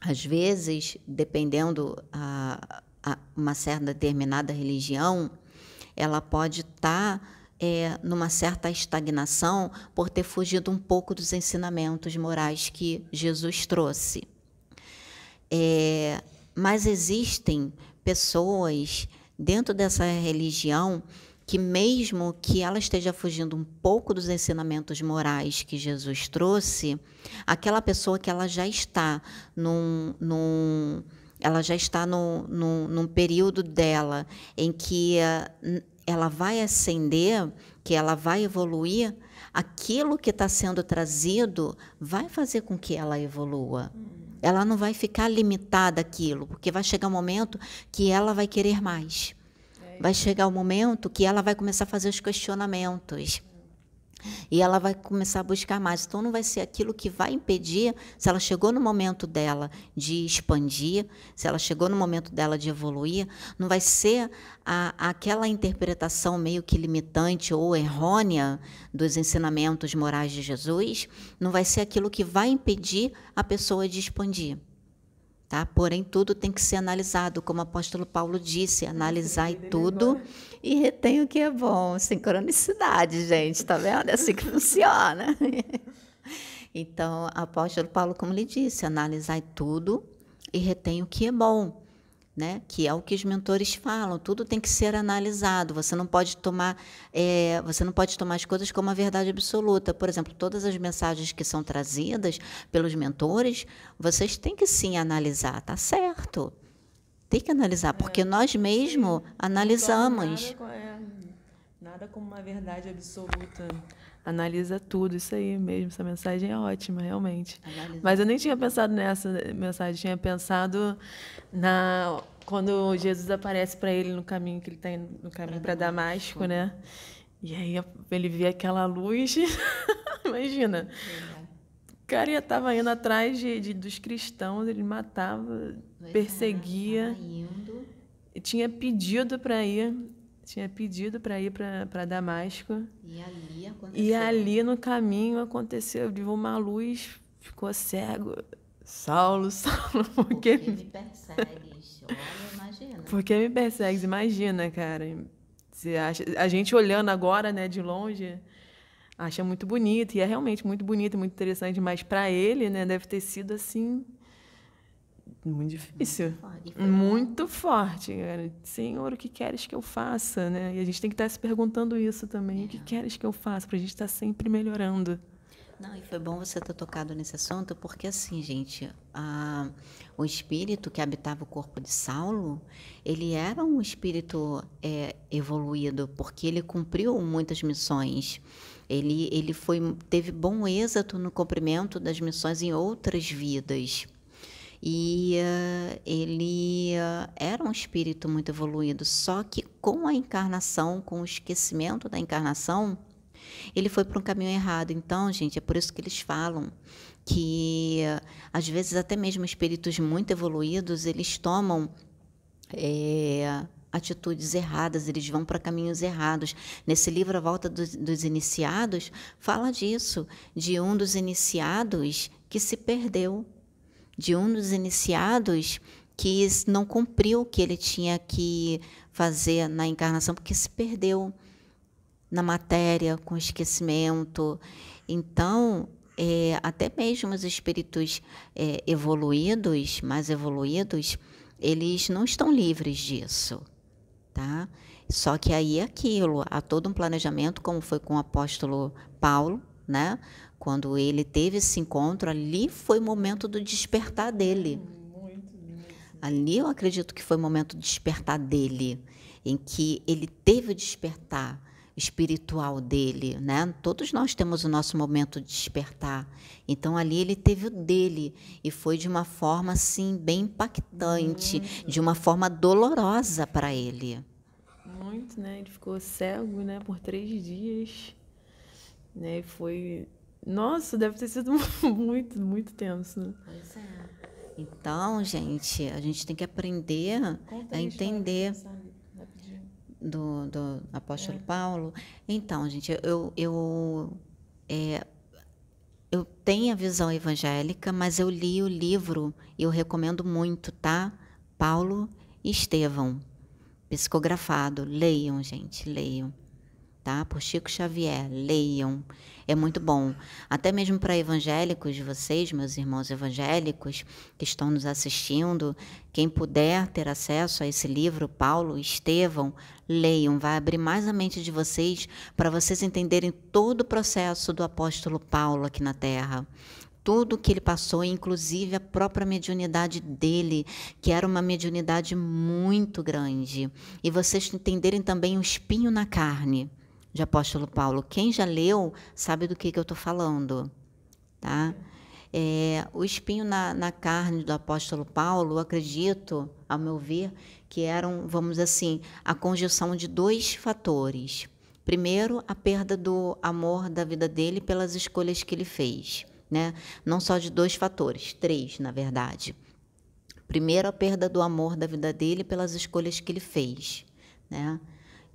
às vezes, dependendo a, a uma certa determinada religião, ela pode estar tá, é, numa certa estagnação por ter fugido um pouco dos ensinamentos morais que Jesus trouxe. É, mas existem pessoas dentro dessa religião que mesmo que ela esteja fugindo um pouco dos ensinamentos morais que Jesus trouxe, aquela pessoa que ela já está num, num ela já está no, no, num período dela em que uh, ela vai ascender, que ela vai evoluir, aquilo que está sendo trazido vai fazer com que ela evolua. Ela não vai ficar limitada àquilo, porque vai chegar um momento que ela vai querer mais. Vai chegar o um momento que ela vai começar a fazer os questionamentos. E ela vai começar a buscar mais. Então, não vai ser aquilo que vai impedir, se ela chegou no momento dela de expandir, se ela chegou no momento dela de evoluir, não vai ser a, aquela interpretação meio que limitante ou errônea dos ensinamentos morais de Jesus, não vai ser aquilo que vai impedir a pessoa de expandir. Tá? Porém, tudo tem que ser analisado, como o apóstolo Paulo disse, analisar tudo e retém o que é bom. Sincronicidade, gente, tá vendo? É assim que funciona. [laughs] Então, o apóstolo Paulo, como ele disse, analisar tudo e retém o que é bom né? Que é o que os mentores falam. Tudo tem que ser analisado. Você não pode tomar, é, você não pode tomar as coisas como a verdade absoluta. Por exemplo, todas as mensagens que são trazidas pelos mentores, vocês têm que sim analisar, tá certo? Tem que analisar, porque é, nós mesmos analisamos. Nada, é, nada como uma verdade absoluta analisa tudo, isso aí mesmo. Essa mensagem é ótima, realmente. Analisa. Mas eu nem tinha pensado nessa mensagem, tinha pensado na quando Jesus aparece para ele no caminho que ele está indo no caminho para Damasco, né? E aí ele vê aquela luz, [laughs] imagina. O cara estava indo atrás de, de, dos cristãos, ele matava, perseguia. É, tinha pedido para ir tinha pedido para ir para Damasco. E ali aconteceu. E ali no caminho aconteceu, viu uma luz, ficou cego. Saulo, [laughs] Saulo, porque, porque me persegues. Olha, imagina. Porque me persegues, imagina, cara. Você acha, a gente olhando agora, né, de longe, acha muito bonito, e é realmente muito bonito, muito interessante, mas para ele, né, deve ter sido assim muito difícil. Muito forte. Cara. Senhor, o que queres que eu faça? Né? E a gente tem que estar se perguntando isso também. É. O que é. queres que eu faça? Para a gente estar sempre melhorando. Não, e foi bom você ter tocado nesse assunto, porque assim, gente, a, o espírito que habitava o corpo de Saulo, ele era um espírito é, evoluído, porque ele cumpriu muitas missões. Ele, ele foi, teve bom êxito no cumprimento das missões em outras vidas. E uh, ele uh, era um espírito muito evoluído, só que com a encarnação, com o esquecimento da encarnação, ele foi para um caminho errado. Então, gente, é por isso que eles falam que uh, às vezes até mesmo espíritos muito evoluídos eles tomam é, atitudes erradas, eles vão para caminhos errados. Nesse livro A Volta dos, dos Iniciados fala disso, de um dos iniciados que se perdeu de um dos iniciados que não cumpriu o que ele tinha que fazer na encarnação, porque se perdeu na matéria, com esquecimento. Então, é, até mesmo os espíritos é, evoluídos, mais evoluídos, eles não estão livres disso, tá? Só que aí é aquilo, há todo um planejamento, como foi com o apóstolo Paulo, né? Quando ele teve esse encontro, ali foi o momento do despertar dele. Ali eu acredito que foi o momento do despertar dele, em que ele teve o despertar espiritual dele, né? Todos nós temos o nosso momento de despertar. Então ali ele teve o dele e foi de uma forma assim bem impactante, Muito. de uma forma dolorosa para ele. Muito, né? Ele ficou cego, né, por três dias, né? Foi, nossa, deve ter sido [laughs] muito, muito tenso. Né? Pois é. Então, gente, a gente tem que aprender Conta a entender do, do apóstolo é. Paulo. Então, gente, eu, eu, é, eu tenho a visão evangélica, mas eu li o livro e eu recomendo muito, tá? Paulo e Estevão, psicografado. Leiam, gente, leiam tá? Por Chico Xavier, leiam. É muito bom. Até mesmo para evangélicos, vocês, meus irmãos evangélicos que estão nos assistindo, quem puder ter acesso a esse livro, Paulo, Estevão, leiam. Vai abrir mais a mente de vocês para vocês entenderem todo o processo do apóstolo Paulo aqui na Terra tudo que ele passou, inclusive a própria mediunidade dele, que era uma mediunidade muito grande. E vocês entenderem também o espinho na carne de apóstolo Paulo. Quem já leu sabe do que, que eu estou falando. Tá? É, o espinho na, na, carne do apóstolo Paulo, acredito, ao meu ver, que eram, vamos assim, a conjunção de dois fatores. Primeiro, a perda do amor da vida dele pelas escolhas que ele fez. Né? Não só de dois fatores, três, na verdade. Primeiro, a perda do amor da vida dele pelas escolhas que ele fez. Né?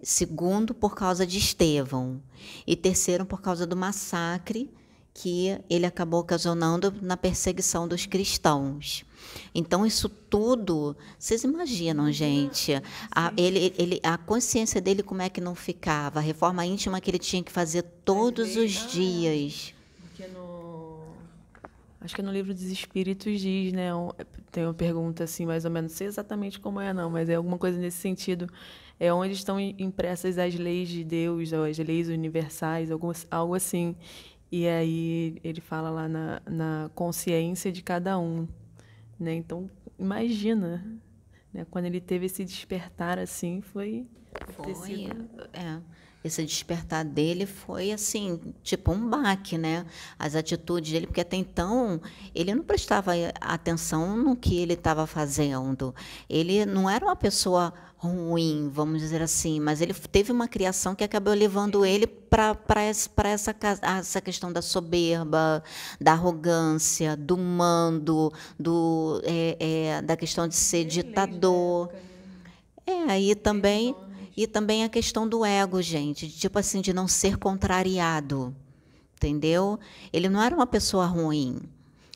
Segundo, por causa de Estevão. E terceiro, por causa do massacre que ele acabou ocasionando na perseguição dos cristãos. Então, isso tudo, vocês imaginam, gente, a, ele, ele, a consciência dele como é que não ficava, a reforma íntima que ele tinha que fazer todos os dias. Porque no, acho que no livro dos Espíritos diz, né? Tem uma pergunta assim, mais ou menos, não sei exatamente como é, não, mas é alguma coisa nesse sentido é onde estão impressas as leis de Deus, as leis universais, algo, algo assim. E aí ele fala lá na, na consciência de cada um. Né? Então, imagina, né? quando ele teve esse despertar assim, foi... Foi, é esse despertar dele foi assim, tipo um baque, né? As atitudes dele, porque até então ele não prestava atenção no que ele estava fazendo. Ele não era uma pessoa ruim, vamos dizer assim, mas ele teve uma criação que acabou levando ele para essa, essa, essa questão da soberba, da arrogância, do mando, do, é, é, da questão de ser ditador. É, aí também e também a questão do ego, gente, de, tipo assim, de não ser contrariado. Entendeu? Ele não era uma pessoa ruim,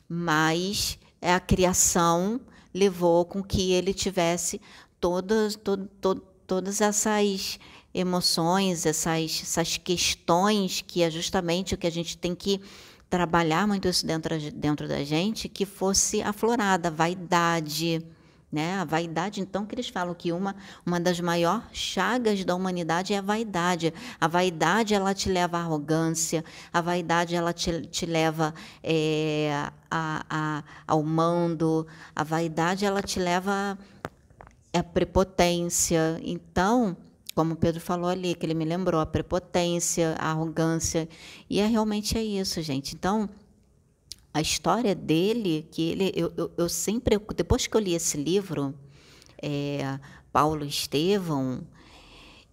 mas a criação levou com que ele tivesse todas, to, to, todas essas emoções, essas, essas questões que é justamente o que a gente tem que trabalhar muito isso dentro, dentro da gente, que fosse aflorada, vaidade, né? A vaidade, então, que eles falam que uma, uma das maiores chagas da humanidade é a vaidade. A vaidade, ela te leva à arrogância, a vaidade, ela te, te leva é, a, a, ao mando, a vaidade, ela te leva à prepotência. Então, como Pedro falou ali, que ele me lembrou, a prepotência, a arrogância. E é realmente é isso, gente. Então, a história dele, que ele, eu, eu, eu sempre, depois que eu li esse livro, é, Paulo Estevão,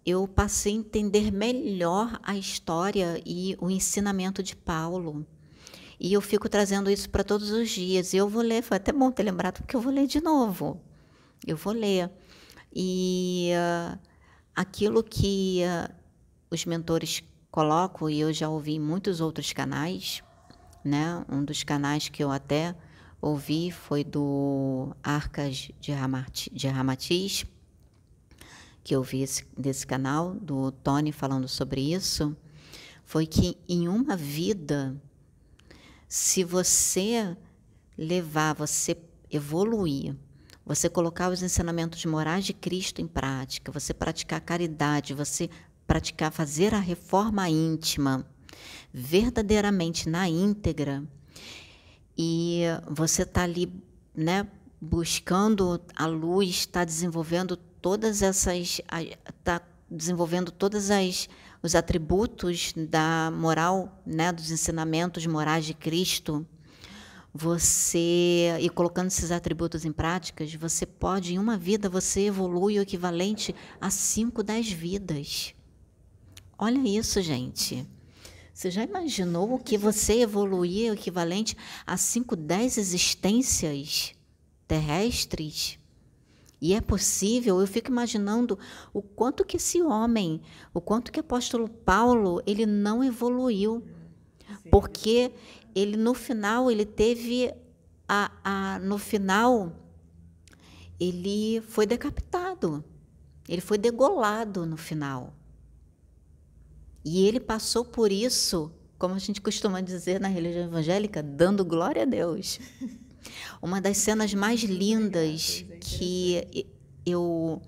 eu passei a entender melhor a história e o ensinamento de Paulo. E eu fico trazendo isso para todos os dias. E eu vou ler, foi até bom ter lembrado, porque eu vou ler de novo. Eu vou ler. E uh, aquilo que uh, os mentores colocam, e eu já ouvi em muitos outros canais, né? Um dos canais que eu até ouvi foi do Arcas de Ramatiz, que eu vi esse, desse canal, do Tony falando sobre isso, foi que em uma vida, se você levar, você evoluir, você colocar os ensinamentos morais de Cristo em prática, você praticar caridade, você praticar fazer a reforma íntima verdadeiramente na íntegra e você está ali, né, buscando a luz, está desenvolvendo todas essas, está desenvolvendo todas as os atributos da moral, né, dos ensinamentos morais de Cristo, você e colocando esses atributos em práticas, você pode em uma vida você evolui o equivalente a cinco, dez vidas. Olha isso, gente. Você já imaginou o que você evoluir equivalente a cinco, dez existências terrestres? E é possível, eu fico imaginando o quanto que esse homem, o quanto que apóstolo Paulo, ele não evoluiu. Porque ele no final, ele teve a, a no final ele foi decapitado. Ele foi degolado no final. E ele passou por isso, como a gente costuma dizer na religião evangélica, dando glória a Deus. [laughs] Uma das cenas mais lindas que eu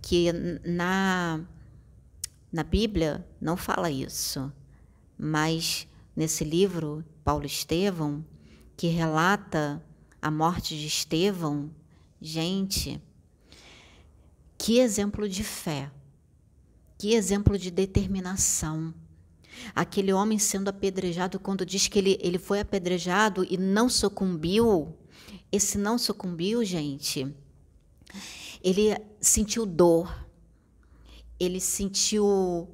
que na na Bíblia não fala isso, mas nesse livro Paulo Estevão que relata a morte de Estevão, gente, que exemplo de fé, que exemplo de determinação. Aquele homem sendo apedrejado, quando diz que ele, ele foi apedrejado e não sucumbiu, esse não sucumbiu, gente, ele sentiu dor, ele sentiu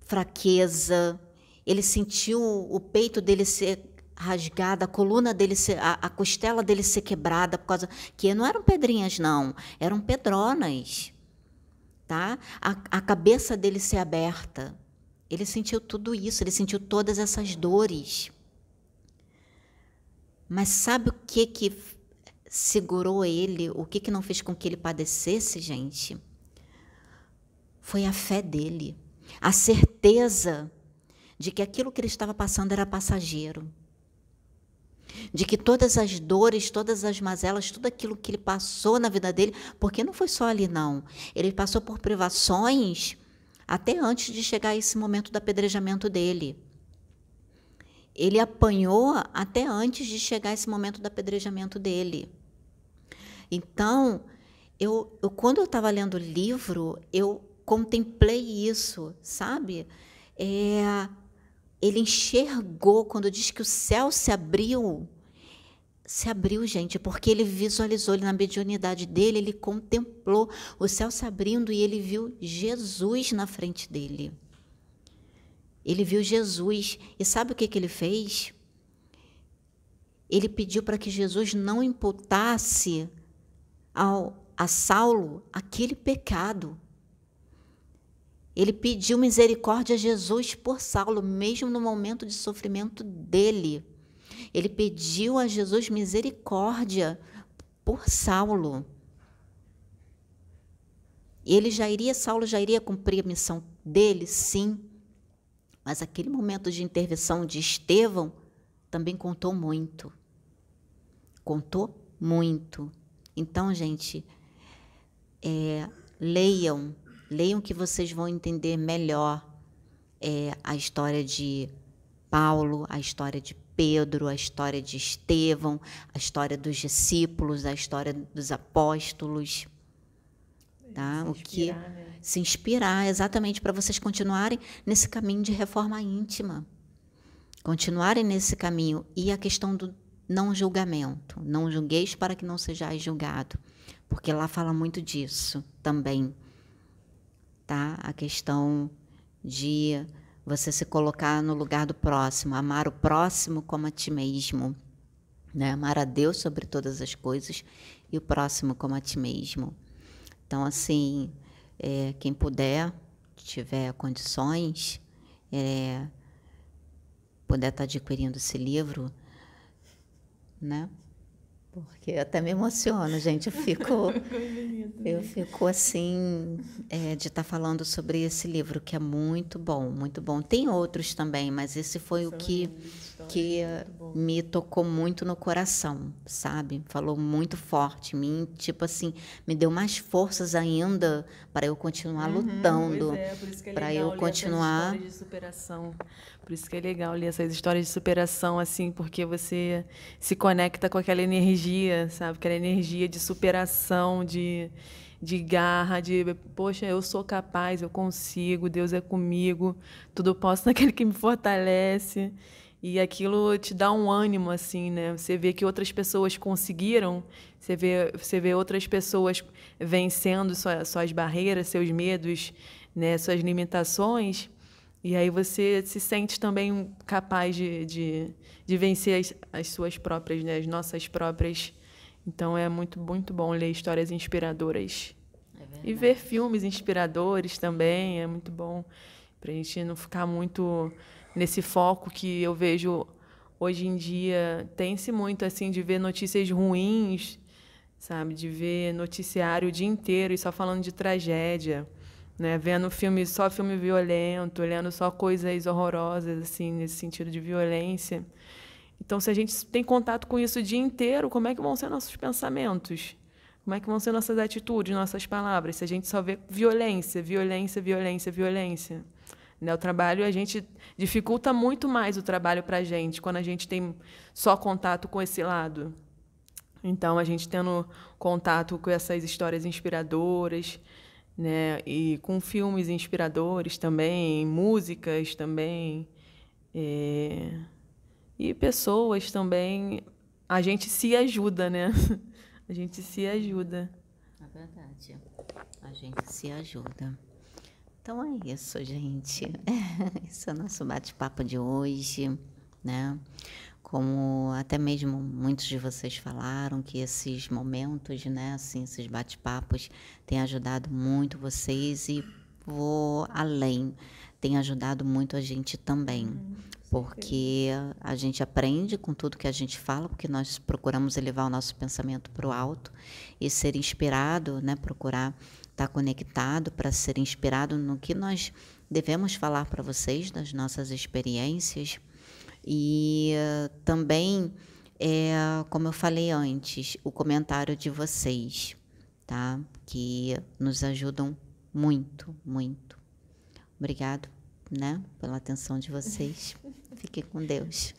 fraqueza, ele sentiu o peito dele ser rasgado, a coluna dele ser, a, a, costela dele ser quebrada por causa que não eram pedrinhas não, eram pedronas, tá? A, a cabeça dele ser aberta. Ele sentiu tudo isso, ele sentiu todas essas dores. Mas sabe o que que segurou ele? O que que não fez com que ele padecesse, gente? Foi a fé dele, a certeza de que aquilo que ele estava passando era passageiro. De que todas as dores, todas as mazelas, tudo aquilo que ele passou na vida dele, porque não foi só ali, não. Ele passou por privações até antes de chegar a esse momento do apedrejamento dele. Ele apanhou até antes de chegar a esse momento do apedrejamento dele. Então, eu, eu quando eu estava lendo o livro, eu contemplei isso, sabe? É, ele enxergou, quando diz que o céu se abriu, se abriu, gente, porque ele visualizou, ele, na mediunidade dele, ele contemplou o céu se abrindo e ele viu Jesus na frente dele. Ele viu Jesus. E sabe o que, que ele fez? Ele pediu para que Jesus não imputasse ao, a Saulo aquele pecado. Ele pediu misericórdia a Jesus por Saulo, mesmo no momento de sofrimento dele. Ele pediu a Jesus misericórdia por Saulo. Ele já iria, Saulo já iria cumprir a missão dele, sim. Mas aquele momento de intervenção de Estevão também contou muito. Contou muito. Então, gente, é, leiam Leiam que vocês vão entender melhor é, a história de Paulo, a história de Pedro, a história de Estevão, a história dos discípulos, a história dos apóstolos. Tá? o que né? se inspirar exatamente para vocês continuarem nesse caminho de reforma íntima. Continuarem nesse caminho. E a questão do não julgamento. Não julgueis para que não sejais julgado. Porque lá fala muito disso também tá? A questão de você se colocar no lugar do próximo, amar o próximo como a ti mesmo, né? Amar a Deus sobre todas as coisas e o próximo como a ti mesmo. Então, assim, é, quem puder, tiver condições, é, puder estar tá adquirindo esse livro, né? Porque até me emociono, gente. Eu fico, [laughs] eu fico assim é, de estar tá falando sobre esse livro que é muito bom, muito bom. Tem outros também, mas esse foi São o que que me tocou muito no coração, sabe? Falou muito forte em mim, tipo assim, me deu mais forças ainda para eu continuar uhum, lutando, é, para eu continuar de superação. Por isso que é legal ler essas histórias de superação, assim, porque você se conecta com aquela energia, sabe? Aquela energia de superação, de, de garra, de, poxa, eu sou capaz, eu consigo, Deus é comigo, tudo posso naquele que me fortalece. E aquilo te dá um ânimo, assim, né? Você vê que outras pessoas conseguiram, você vê, você vê outras pessoas vencendo suas, suas barreiras, seus medos, né? suas limitações. E aí você se sente também capaz de, de, de vencer as, as, suas próprias, né? as nossas próprias. Então é muito, muito bom ler histórias inspiradoras. É e ver filmes inspiradores também é muito bom, para a gente não ficar muito nesse foco que eu vejo hoje em dia. Tem-se muito assim de ver notícias ruins, sabe? De ver noticiário o dia inteiro e só falando de tragédia né? Vendo filme só filme violento, lendo só coisas horrorosas assim nesse sentido de violência. Então, se a gente tem contato com isso o dia inteiro, como é que vão ser nossos pensamentos? Como é que vão ser nossas atitudes, nossas palavras? Se a gente só vê violência, violência, violência, violência. Né? O trabalho, a gente dificulta muito mais o trabalho para a gente quando a gente tem só contato com esse lado. Então, a gente tendo contato com essas histórias inspiradoras, né? E com filmes inspiradores também, músicas também, é... e pessoas também. A gente se ajuda, né? [laughs] A gente se ajuda. É verdade. A gente se ajuda. Então é isso, gente. [laughs] Esse é o nosso bate-papo de hoje, né? como até mesmo muitos de vocês falaram que esses momentos, né, assim, esses bate-papos têm ajudado muito vocês e vou além, tem ajudado muito a gente também. Uhum, porque a gente aprende com tudo que a gente fala, porque nós procuramos elevar o nosso pensamento para o alto e ser inspirado, né, procurar estar conectado para ser inspirado no que nós devemos falar para vocês das nossas experiências e também, é, como eu falei antes, o comentário de vocês, tá? Que nos ajudam muito, muito. Obrigado, né, pela atenção de vocês. [laughs] Fiquem com Deus.